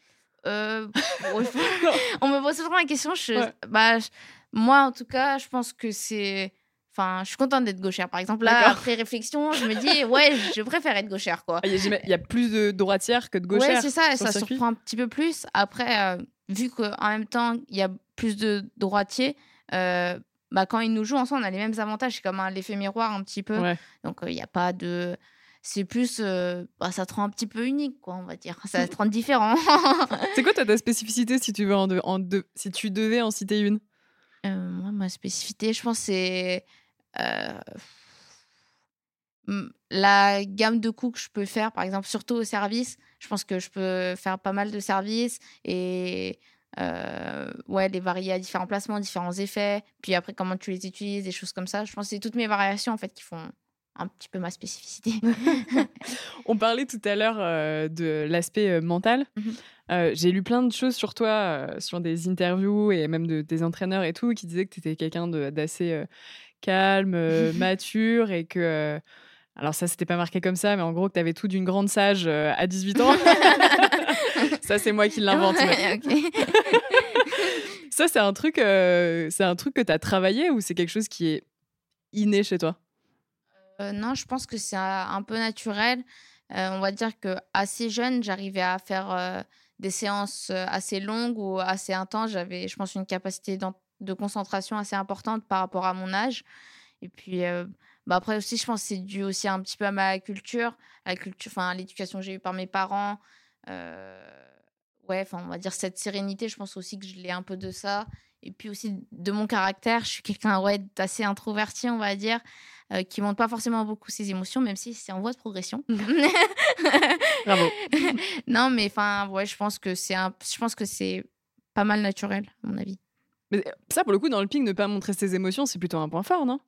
On me pose souvent la question. Je, Ouais. bah, je- moi, en tout cas, je pense que c'est. Enfin, je suis contente d'être gauchère. Par exemple, là, après réflexion, je me dis, ouais, je préfère être gauchère, quoi. Ah, Il y, a- y plus de droitières que de gauchères. Ouais, c'est ça, et ça circuit. surprend un petit peu plus. Après, euh, vu qu'en même temps, il y a plus de droitiers, euh, bah, quand ils nous jouent ensemble, on a les mêmes avantages. C'est comme un l'effet miroir un petit peu. Ouais. Donc, il n'y a pas de. C'est plus. euh, bah, ça te rend un petit peu unique, quoi, on va dire. Ça te rend différent. C'est quoi toi, ta spécificité si tu veux en, de- en de- si tu devais en citer une? Euh, moi, ma spécificité, je pense, c'est euh, la gamme de coups que je peux faire, par exemple, surtout au service. Je pense que je peux faire pas mal de services et euh, ouais, les varier à différents placements, différents effets. Puis après, comment tu les utilises, des choses comme ça. Je pense que c'est toutes mes variations en fait qui font un petit peu ma spécificité. On parlait tout à l'heure euh, de l'aspect euh, mental. Euh, J'ai lu plein de choses sur toi, euh, sur des interviews et même de tes entraîneurs et tout, qui disaient que tu étais quelqu'un de- d'assez euh, calme, euh, mature et que. euh, alors, ça, c'était pas marqué comme ça, mais en gros, que tu avais tout d'une grande sage euh, à 18 ans. ça, c'est moi qui l'invente. mais- Ouais, ok. Ça, c'est un truc, euh, c'est un truc que tu as travaillé ou c'est quelque chose qui est inné chez toi? Euh, non, je pense que c'est un, un peu naturel. Euh, on va dire que assez jeune, j'arrivais à faire euh, des séances euh, assez longues ou assez intenses. J'avais, je pense, une capacité d'en- de concentration assez importante par rapport à mon âge. Et puis, euh, bah après aussi, je pense que c'est dû aussi un petit peu à ma culture, à la culture, enfin, à l'éducation que j'ai eue par mes parents. Euh, ouais, enfin, on va dire cette sérénité, je pense aussi que je l'ai un peu de ça. Et puis aussi de mon caractère, je suis quelqu'un ouais, d'assez introverti, on va dire, euh, qui montre pas forcément beaucoup ses émotions, même si c'est en voie de progression. Bravo. non, mais enfin, ouais, je pense que c'est un, je pense que c'est pas mal naturel, à mon avis. Mais ça, pour le coup, dans le ping, ne pas montrer ses émotions, c'est plutôt un point fort, non?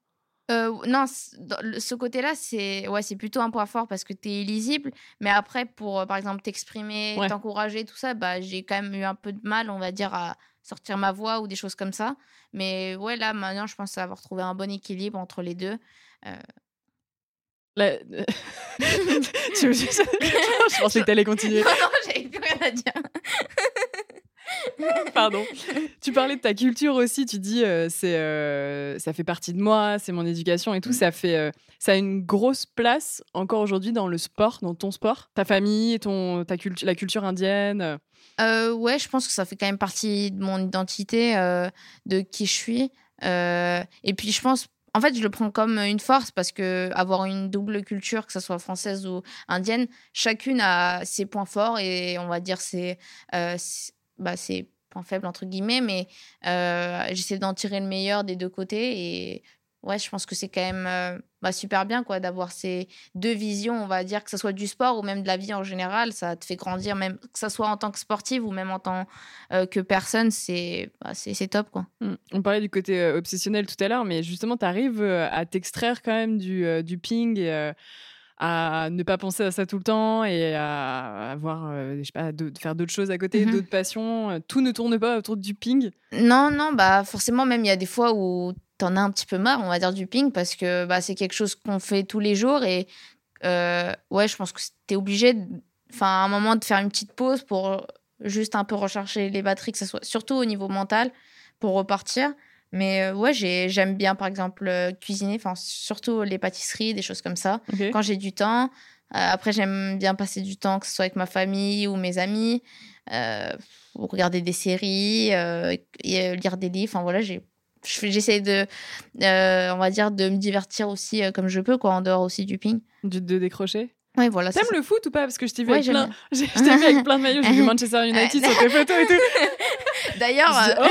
Euh, non, ce côté-là, c'est ouais, c'est plutôt un point fort parce que tu es illisible. Mais après, pour, euh, par exemple, t'exprimer, Ouais. t'encourager, tout ça, bah, j'ai quand même eu un peu de mal, on va dire, à sortir ma voix ou des choses comme ça. Mais ouais, là, maintenant, je pense avoir trouvé un bon équilibre entre les deux. La- Tu- Je pensais que t'allais continuer. non, non, j'avais plus rien à dire. Pardon. Tu parlais de ta culture aussi. Tu dis, euh, c'est, euh, ça fait partie de moi, c'est mon éducation et tout. Ça fait, euh, ça a une grosse place encore aujourd'hui dans le sport, dans ton sport. Ta famille, et ton, ta culture, la culture indienne. euh. Ouais, je pense que ça fait quand même partie de mon identité, de qui je suis. Et puis, je pense, en fait, je le prends comme une force parce que avoir une double culture, que ce soit française ou indienne, chacune a ses points forts et on va dire ses, euh, bah, ses points faibles, entre guillemets. Mais euh, j'essaie d'en tirer le meilleur des deux côtés. Et ouais, je pense que c'est quand même euh, bah, super bien quoi d'avoir ces deux visions, on va dire, que ce soit du sport ou même de la vie en général. Ça te fait grandir, même que ce soit en tant que sportive ou même en tant euh, que personne. C'est bah, c'est c'est top, quoi. Mm. On parlait du côté obsessionnel tout à l'heure, mais justement, tu arrives à t'extraire quand même du, du ping à ne pas penser à ça tout le temps et à avoir, euh, je sais pas, de, de faire d'autres choses à côté, Mhm. d'autres passions. Euh, Tout ne tourne pas autour du ping. Non, non, bah forcément, même il y a des fois où t'en as un petit peu marre, on va dire, du ping, parce que bah, c'est quelque chose qu'on fait tous les jours. Et euh, ouais, je pense que t'es obligé, enfin, à un moment, de faire une petite pause pour juste un peu recharger les batteries, que ce soit surtout au niveau mental, pour repartir. Mais euh, ouais, j'ai- j'aime bien, par exemple, euh, cuisiner, enfin, surtout les pâtisseries, des choses comme ça. Quand j'ai du temps. Euh, après, j'aime bien passer du temps, que ce soit avec ma famille ou mes amis, euh, ou regarder des séries, euh, et, lire des livres. Enfin voilà, j'essaie de, on va dire, de me divertir aussi comme je peux, quoi, en dehors aussi du ping. Du- de décrocher? Ouais, voilà. T'aimes le foot ou pas? Parce que je t'ai vu, Ouais, avec plein... je vu avec plein de maillots. J'ai vu Manchester United sur tes photos et tout. D'ailleurs, euh, oh.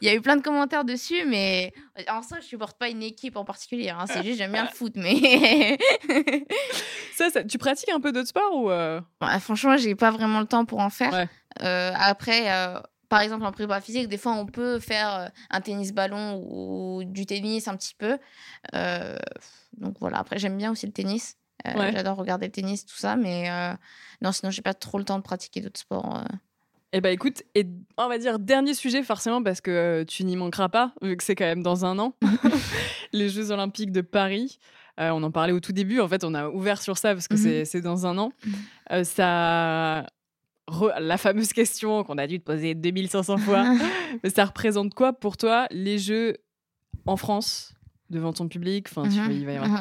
il y a eu plein de commentaires dessus, mais en soi, je supporte pas une équipe en particulier. hein. C'est juste, j'aime bien le foot, mais Ça, ça- tu pratiques un peu d'autres sports ou euh, Ouais, franchement, j'ai pas vraiment le temps pour en faire. Ouais. Euh, après, euh, par exemple, en prépa physique, des fois, on peut faire euh, un tennis-ballon ou du tennis un petit peu. Euh, donc voilà, après, j'aime bien aussi le tennis. Ouais. J'adore regarder le tennis, tout ça, mais euh, non, sinon, j'ai pas trop le temps de pratiquer d'autres sports. euh. Eh ben écoute, et on va dire dernier sujet forcément parce que euh, tu n'y manqueras pas vu que c'est quand même dans un an, les Jeux Olympiques de Paris. Euh, on en parlait au tout début, en fait on a ouvert sur ça parce que Mhm. c'est- dans un an. Euh, ça, re- la fameuse question qu'on a dû te poser 2500 fois, mais ça représente quoi pour toi les Jeux en France devant ton public? Enfin, tu Mhm. vois, il va y avoir.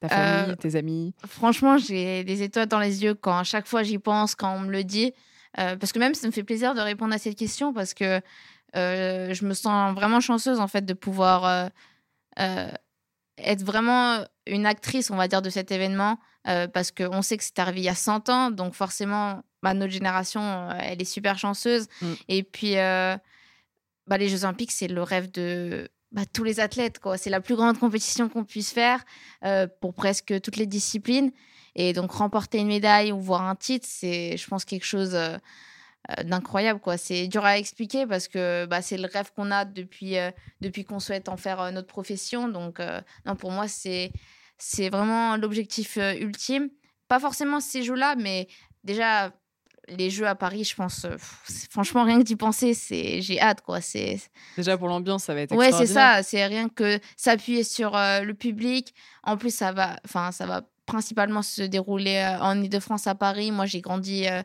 Ta famille, Euh, tes amis. Franchement, j'ai des étoiles dans les yeux quand à chaque fois j'y pense, quand on me le dit. Euh, parce que même ça me fait plaisir de répondre à cette question parce que euh, je me sens vraiment chanceuse en fait de pouvoir être vraiment une actrice, on va dire, de cet événement. parce qu'on sait que c'est arrivé il y a 100 ans, donc forcément, bah, notre génération, elle est super chanceuse. Mm. Et puis, bah, les Jeux Olympiques, c'est le rêve de bah, tous les athlètes. quoi. C'est la plus grande compétition qu'on puisse faire euh, pour presque toutes les disciplines. Et donc, remporter une médaille ou voir un titre, c'est, je pense, quelque chose euh, euh, d'incroyable. quoi. C'est dur à expliquer parce que bah, c'est le rêve qu'on a depuis, depuis qu'on souhaite en faire notre profession. Donc, non, pour moi, c'est, c'est vraiment l'objectif ultime. Pas forcément ces jeux-là, mais déjà, les jeux à Paris, je pense, euh, pff, franchement, rien que d'y penser, c'est, j'ai hâte. quoi. C'est, Déjà pour l'ambiance, ça va être Ouais, c'est ça. C'est rien que s'appuyer sur euh, le public. En plus, ça va, enfin, ça va principalement se dérouler euh, en Ile-de-France à Paris. Moi, j'ai grandi euh,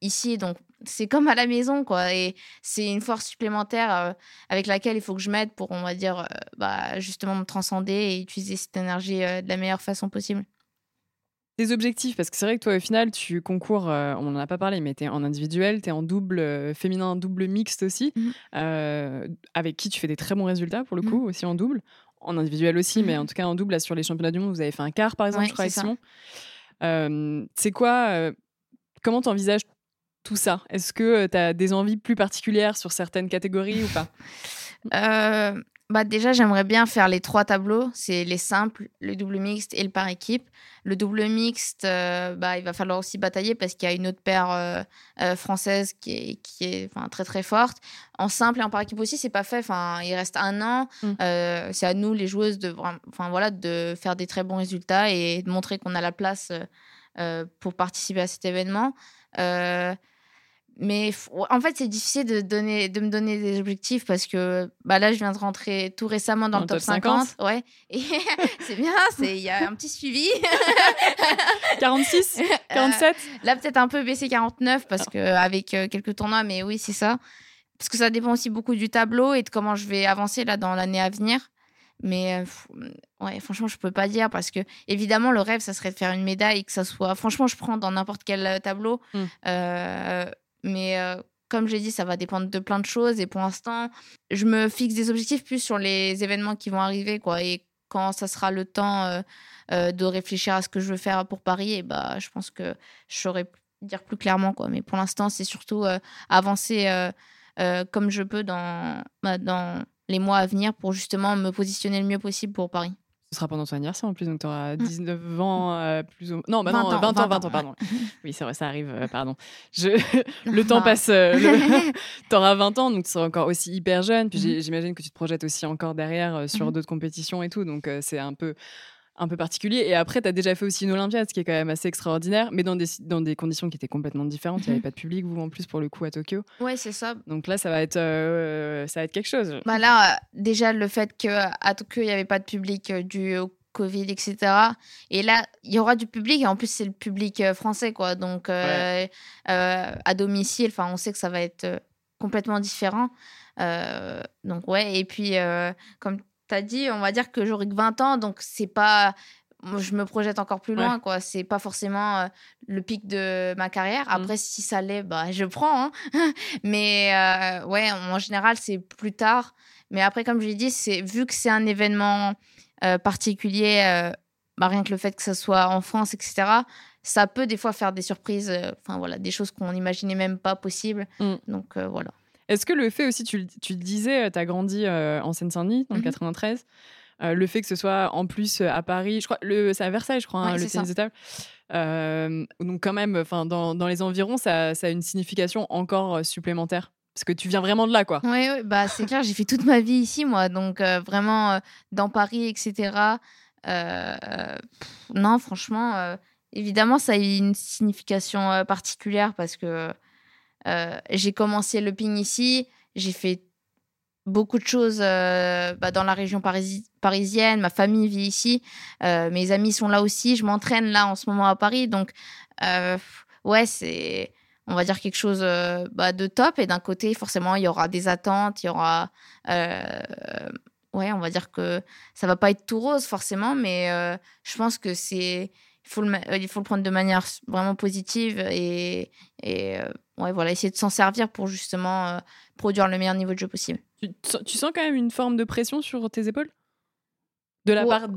ici, donc c'est comme à la maison, quoi. Et c'est une force supplémentaire avec laquelle il faut que je m'aide pour, on va dire, bah, justement me transcender et utiliser cette énergie de la meilleure façon possible. Tes objectifs, parce que c'est vrai que toi, au final, tu concours, euh, on n'en a pas parlé, mais tu es en individuel, tu es en double euh, féminin, double mixte aussi, Mhm. euh, avec qui tu fais des très bons résultats pour le Mhm. coup, aussi en double. En individuel aussi, mais Mhm. en tout cas en double, là, sur les championnats du monde, vous avez fait un quart, par exemple, Ouais, je crois, avec c'est ça. Simon. C'est quoi, comment tu envisages tout ça? Est-ce que tu as des envies plus particulières sur certaines catégories ou pas? bah déjà, j'aimerais bien faire les trois tableaux. C'est les simples, le double mixte et le par équipe. Le double mixte, euh, bah, il va falloir aussi batailler parce qu'il y a une autre paire euh, euh, française qui est, qui est très très forte. En simple et en par équipe aussi, c'est pas fait. Enfin, il reste un an. Mm. Euh, c'est à nous, les joueuses, de, enfin, voilà, de faire des très bons résultats et de montrer qu'on a la place pour participer à cet événement. Euh, mais en fait, c'est difficile de, donner, de me donner des objectifs parce que bah là, je viens de rentrer tout récemment dans, Dans le top 50. Ouais. C'est bien, il y a un petit suivi. 46 47 Là, peut-être un peu baissé 49 parce que avec euh, quelques tournois, mais oui, c'est ça. Parce que ça dépend aussi beaucoup du tableau et de comment je vais avancer là dans l'année à venir. Mais euh, ouais, franchement, je peux pas dire parce que évidemment, le rêve, ça serait de faire une médaille et que ça soit. Franchement, je prends dans n'importe quel euh, tableau. Mm. Mais euh, comme j'ai dit, ça va dépendre de plein de choses et pour l'instant, je me fixe des objectifs plus sur les événements qui vont arriver, quoi. Et quand ça sera le temps euh, euh, de réfléchir à ce que je veux faire pour Paris, et bah, je pense que je saurais dire plus clairement, quoi. Mais pour l'instant, c'est surtout euh, avancer comme je peux bah, dans les mois à venir pour justement me positionner le mieux possible pour Paris. Ce sera pendant ton anniversaire en plus, donc tu auras 19 ans euh, plus ou Non, bah non, 20 ans, 20 ans, 20 ans, 20 ans, pardon. Oui, c'est vrai, ça arrive, euh, pardon. Je... le temps passe. euh, le- T'auras 20 ans, donc tu seras encore aussi hyper jeune. Puis j'ai- j'imagine que tu te projettes aussi encore derrière euh, sur Mhm. d'autres compétitions et tout, donc c'est un peu un peu particulier. Et après, tu as déjà fait aussi une Olympiade, ce qui est quand même assez extraordinaire, mais dans des, dans des conditions qui étaient complètement différentes. Il n'y avait Mhm. pas de public, vous, en plus, pour le coup, à Tokyo. Ouais, c'est ça. Donc là, ça va être, euh, ça va être quelque chose. Bah là, euh, déjà, le fait qu'à Tokyo, il n'y avait pas de public euh, dû au Covid, etc. Et là, il y aura du public, et en plus, c'est le public français, quoi. Donc, à domicile, enfin, on sait que ça va être complètement différent. Donc, ouais. Et puis, comme tu as dit, on va dire que j'aurai que 20 ans, donc c'est pas. Je me projette encore plus loin, quoi. C'est pas forcément euh, le pic de ma carrière. Après, si ça l'est, bah, je prends. hein. Mais euh, ouais, en général, c'est plus tard. Mais après, comme je l'ai dit, c'est vu que c'est un événement euh, particulier, bah, rien que le fait que ça soit en France, etc., ça peut des fois faire des surprises, enfin voilà, des choses qu'on n'imaginait même pas possibles. Mm. Donc voilà. Est-ce que le fait aussi, tu, le- tu le disais, tu as grandi euh, en Seine-Saint-Denis, dans le Mhm. 93, euh, le fait que ce soit en plus euh, à Paris, je crois, c'est à Versailles, je crois, hein, le tennis de table. Euh, donc quand même, enfin dans, dans les environs, ça, ça a une signification encore euh, supplémentaire. Parce que tu viens vraiment de là, quoi. Oui, bah c'est clair, j'ai fait toute ma vie ici, moi. Donc euh, vraiment, euh, dans Paris, etc. non, franchement, évidemment, ça a une signification particulière parce que j'ai commencé le ping ici, j'ai fait beaucoup de choses bah, dans la région parisienne, ma famille vit ici, mes amis sont là aussi, je m'entraîne là en ce moment à Paris, donc ouais, c'est on va dire quelque chose bah, de top. Et d'un côté forcément il y aura des attentes, il y aura ouais, on va dire que ça va pas être tout rose forcément, mais euh, je pense que c'est il faut le euh, il faut le prendre de manière vraiment positive et, et euh, ouais, voilà, essayer de s'en servir pour justement produire le meilleur niveau de jeu possible. Tu, sens quand même une forme de pression sur tes épaules? De la part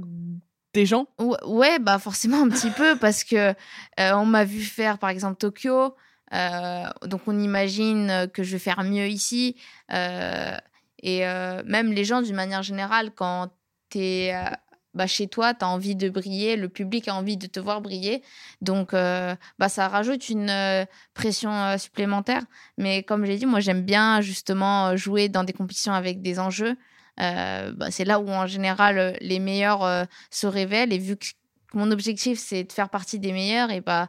des gens? Ouais, bah forcément un petit peu parce que on m'a vu faire par exemple Tokyo. donc on imagine que je vais faire mieux ici. Et euh, même les gens, d'une manière générale, quand tu es euh, bah, chez toi, tu as envie de briller, le public a envie de te voir briller. Donc, euh, bah, ça rajoute une pression supplémentaire. Mais comme j'ai dit, moi, j'aime bien justement jouer dans des compétitions avec des enjeux. Bah, c'est là où, en général, les meilleurs se révèlent. Et vu que mon objectif, c'est de faire partie des meilleurs, et bah,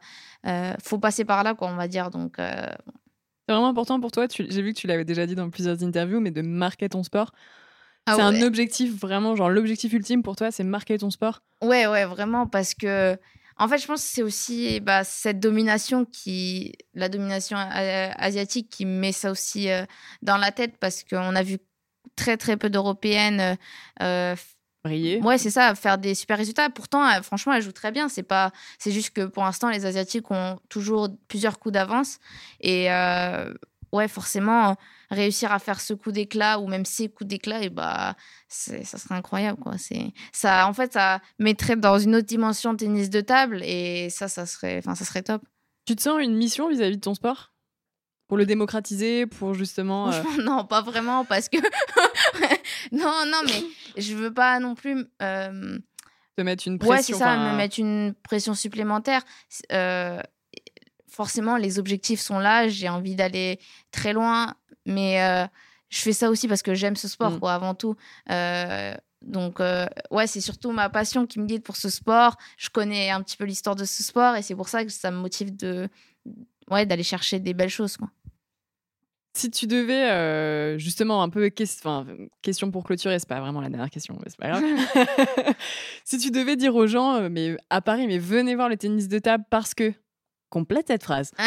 faut passer par là, quoi, on va dire. Donc, c'est vraiment important pour toi, j'ai vu que tu l'avais déjà dit dans plusieurs interviews, mais de marquer ton sport. Ah c'est un objectif vraiment, genre l'objectif ultime pour toi, c'est marquer ton sport? Ouais, ouais, vraiment, parce que en fait, je pense que c'est aussi bah, cette domination qui, la domination asiatique qui met ça aussi euh, dans la tête parce qu'on a vu très très peu d'Européennes euh, briller. Ouais, c'est ça, faire des super résultats. Pourtant, euh, franchement, elle joue très bien. C'est pas, c'est juste que pour l'instant, les Asiatiques ont toujours plusieurs coups d'avance. Et euh, ouais, forcément, réussir à faire ce coup d'éclat ou même ces coups d'éclat, et bah, ça serait incroyable, quoi. C'est, ça, en fait, ça mettrait dans une autre dimension de tennis de table et ça, ça serait, enfin, ça serait top. Tu te sens une mission vis-à-vis de ton sport? Pour le démocratiser, pour justement. Euh, non, pas vraiment, parce que. non, non, mais je veux pas non plus. Euh... Te mettre une pression. Ouais, c'est ça, me mettre une pression supplémentaire. Euh, forcément, les objectifs sont là, j'ai envie d'aller très loin, mais euh, je fais ça aussi parce que j'aime ce sport, mm. quoi, avant tout. donc, ouais, c'est surtout ma passion qui me guide pour ce sport. Je connais un petit peu l'histoire de ce sport et c'est pour ça que ça me motive de, ouais, d'aller chercher des belles choses, quoi. Si tu devais euh, justement un peu question, question pour clôturer, c'est pas vraiment la dernière question, mais c'est pas grave. si tu devais dire aux gens, euh, mais à Paris, mais venez voir le tennis de table parce que complète cette phrase.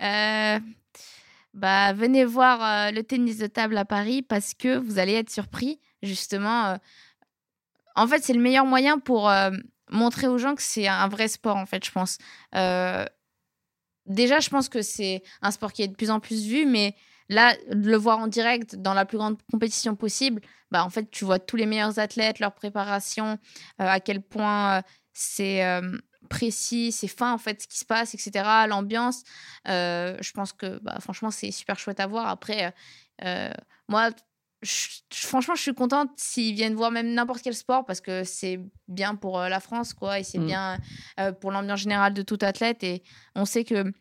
Euh, bah venez voir le tennis de table à Paris parce que vous allez être surpris justement. en fait, c'est le meilleur moyen pour montrer aux gens que c'est un vrai sport en fait, je pense déjà, je pense que c'est un sport qui est de plus en plus vu, mais là, de le voir en direct dans la plus grande compétition possible, bah, en fait, tu vois tous les meilleurs athlètes, leur préparation, euh, à quel point euh, c'est euh, précis, c'est fin, en fait, ce qui se passe, etc., l'ambiance. je pense que, bah, franchement, c'est super chouette à voir. Après, moi, franchement, je suis contente s'ils viennent voir même n'importe quel sport parce que c'est bien pour euh, la France, quoi, et c'est mm. bien euh, pour l'ambiance générale de tout athlète. Et on sait que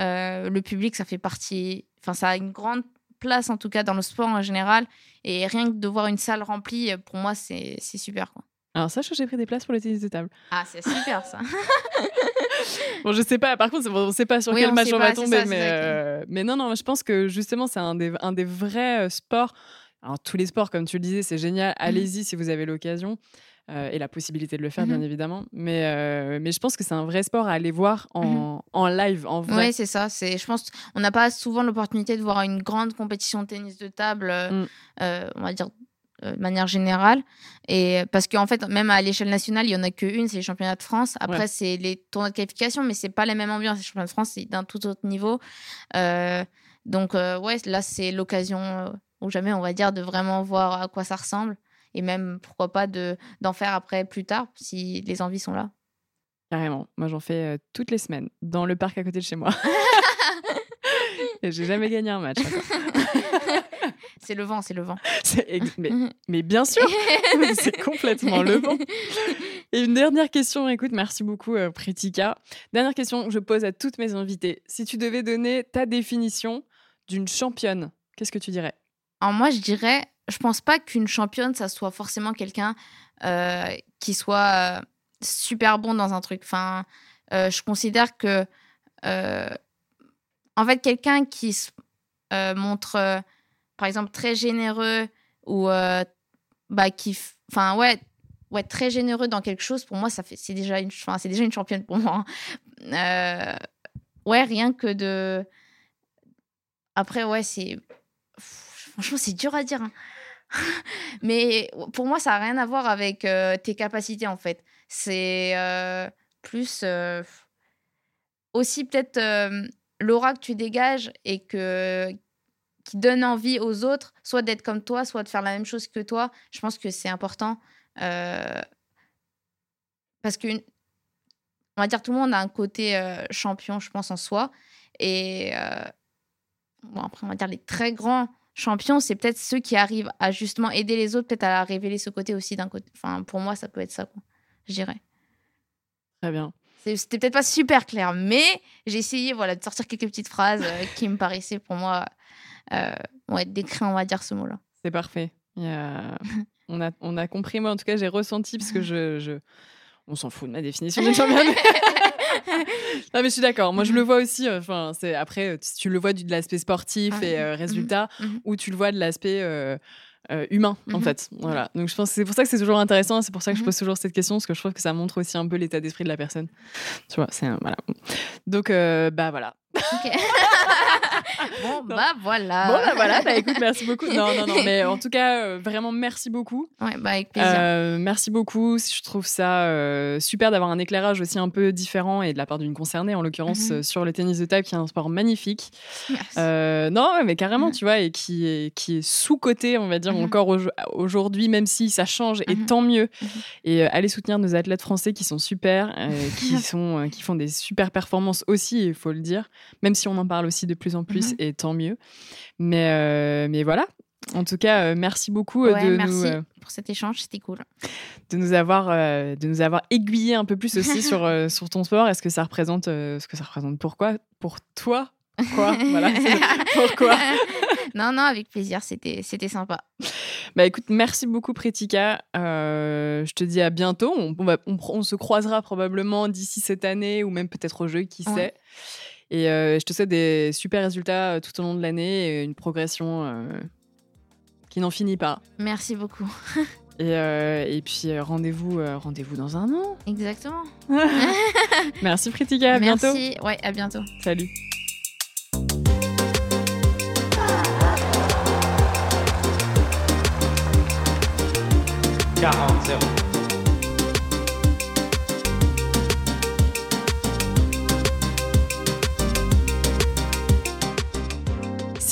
euh, le public, ça fait partie, enfin, ça a une grande place en tout cas dans le sport en général. Et rien que de voir une salle remplie, pour moi, c'est super, quoi. Alors, sache que j'ai pris des places pour le tennis de table. Ah, c'est super ça. bon, je sais pas, par contre, on sait pas sur quel match on va tomber, mais, mais non, non, je pense que justement, c'est un des, un des vrais sports alors, tous les sports, comme tu le disais, c'est génial. Mmh. Allez-y si vous avez l'occasion. Euh, et la possibilité de le faire, bien mmh évidemment. Mais, euh, mais je pense que c'est un vrai sport à aller voir mmh en, en live, en vrai. Oui, c'est ça. Je pense on n'a pas souvent l'opportunité de voir une grande compétition de tennis de table, euh, on va dire de manière générale. Et parce qu'en fait, même à l'échelle nationale, il n'y en a qu'une, c'est les championnats de France. Après, c'est les tournois de qualification, mais c'est pas la même ambiance. Les championnats de France, c'est d'un tout autre niveau. donc, ouais, là, c'est l'occasion ou jamais, on va dire, de vraiment voir à quoi ça ressemble. Et même, pourquoi pas, de, d'en faire après plus tard, si les envies sont là. Carrément. Moi, j'en fais euh, toutes les semaines, dans le parc à côté de chez moi. J'ai jamais gagné un match. c'est le vent, c'est le vent. Mais, mais, bien sûr, c'est complètement le vent. Et une dernière question, écoute, merci beaucoup euh, Pritika. Dernière question que je pose à toutes mes invités. Si tu devais donner ta définition d'une championne, qu'est-ce que tu dirais? Alors moi, je dirais je pense pas qu'une championne, ça soit forcément quelqu'un euh, qui soit euh, super bon dans un truc. Enfin, euh, je considère que, en fait, quelqu'un qui se montre, par exemple, très généreux ou bah, qui, enfin, ouais, ouais, très généreux dans quelque chose, pour moi, c'est déjà une, c'est déjà une championne pour moi. Hein. ouais, rien que de. Après, ouais, c'est. Franchement, c'est dur à dire. Hein. Mais pour moi, ça n'a rien à voir avec euh, tes capacités, en fait. C'est euh, plus euh, aussi peut-être l'aura que tu dégages et que, qui donne envie aux autres, soit d'être comme toi, soit de faire la même chose que toi. Je pense que c'est important. parce que, on va dire, tout le monde a un côté champion, je pense, en soi. Et bon, après, on va dire les très grands champion, c'est peut-être ceux qui arrivent à justement aider les autres, peut-être à révéler ce côté aussi d'un côté. Enfin, pour moi, ça peut être ça, quoi. Je dirais. Très bien. C'était peut-être pas super clair, mais j'ai essayé voilà, de sortir quelques petites phrases euh, qui me paraissaient pour moi euh, ouais, décrire, on va dire, ce mot-là. C'est parfait. on, a, on a compris, moi en tout cas, j'ai ressenti parce que je, je... on s'en fout de ma définition de championne. non, mais je suis d'accord. Moi, je le vois aussi. Euh, enfin, c'est après, euh, tu le vois de l'aspect sportif et euh, résultat, mhm. Mhm. ou tu le vois de l'aspect humain, en mhm. fait. Voilà. Donc, je pense c'est pour ça que c'est toujours intéressant. C'est pour ça que je pose toujours cette question, parce que je trouve que ça montre aussi un peu l'état d'esprit de la personne. Tu vois, c'est voilà. Donc, bah voilà. bon, bah voilà. Bon, bah voilà. Bah écoute, merci beaucoup. Non, non, non. Mais en tout cas, euh, vraiment, merci beaucoup. Ouais, bah avec plaisir. Euh, merci beaucoup. Je trouve ça euh, super d'avoir un éclairage aussi un peu différent et de la part d'une concernée, en l'occurrence, mhm. sur le tennis de table, qui est un sport magnifique. Merci. non, mais carrément, tu vois, et qui est, qui est sous-coté, on va dire, mhm. encore aujourd'hui, même si ça change, et mhm. tant mieux. Et aller soutenir nos athlètes français qui sont super, qui, sont, qui font des super performances aussi, il faut le dire même si on en parle aussi de plus en plus. Et tant mieux. Mais, euh, mais voilà. En tout cas, euh, merci beaucoup euh, de merci nous, pour cet échange, c'était cool. De nous avoir, de nous avoir aiguillé un peu plus aussi sur, sur ton sport. Est-ce que ça représente, ce que ça représente pourquoi Pour toi? Quoi? Voilà. Pourquoi Non, non, avec plaisir. C'était, c'était sympa. Bah écoute, merci beaucoup Pretika. je te dis à bientôt. On, on, se croisera probablement d'ici cette année ou même peut-être au jeu, qui sait. Et euh, je te souhaite des super résultats euh, tout au long de l'année et une progression euh, qui n'en finit pas. Merci beaucoup. Et, et, puis rendez-vous rendez-vous dans un an. Exactement. Merci Pritika, à bientôt. Merci, ouais, à bientôt. Salut. Si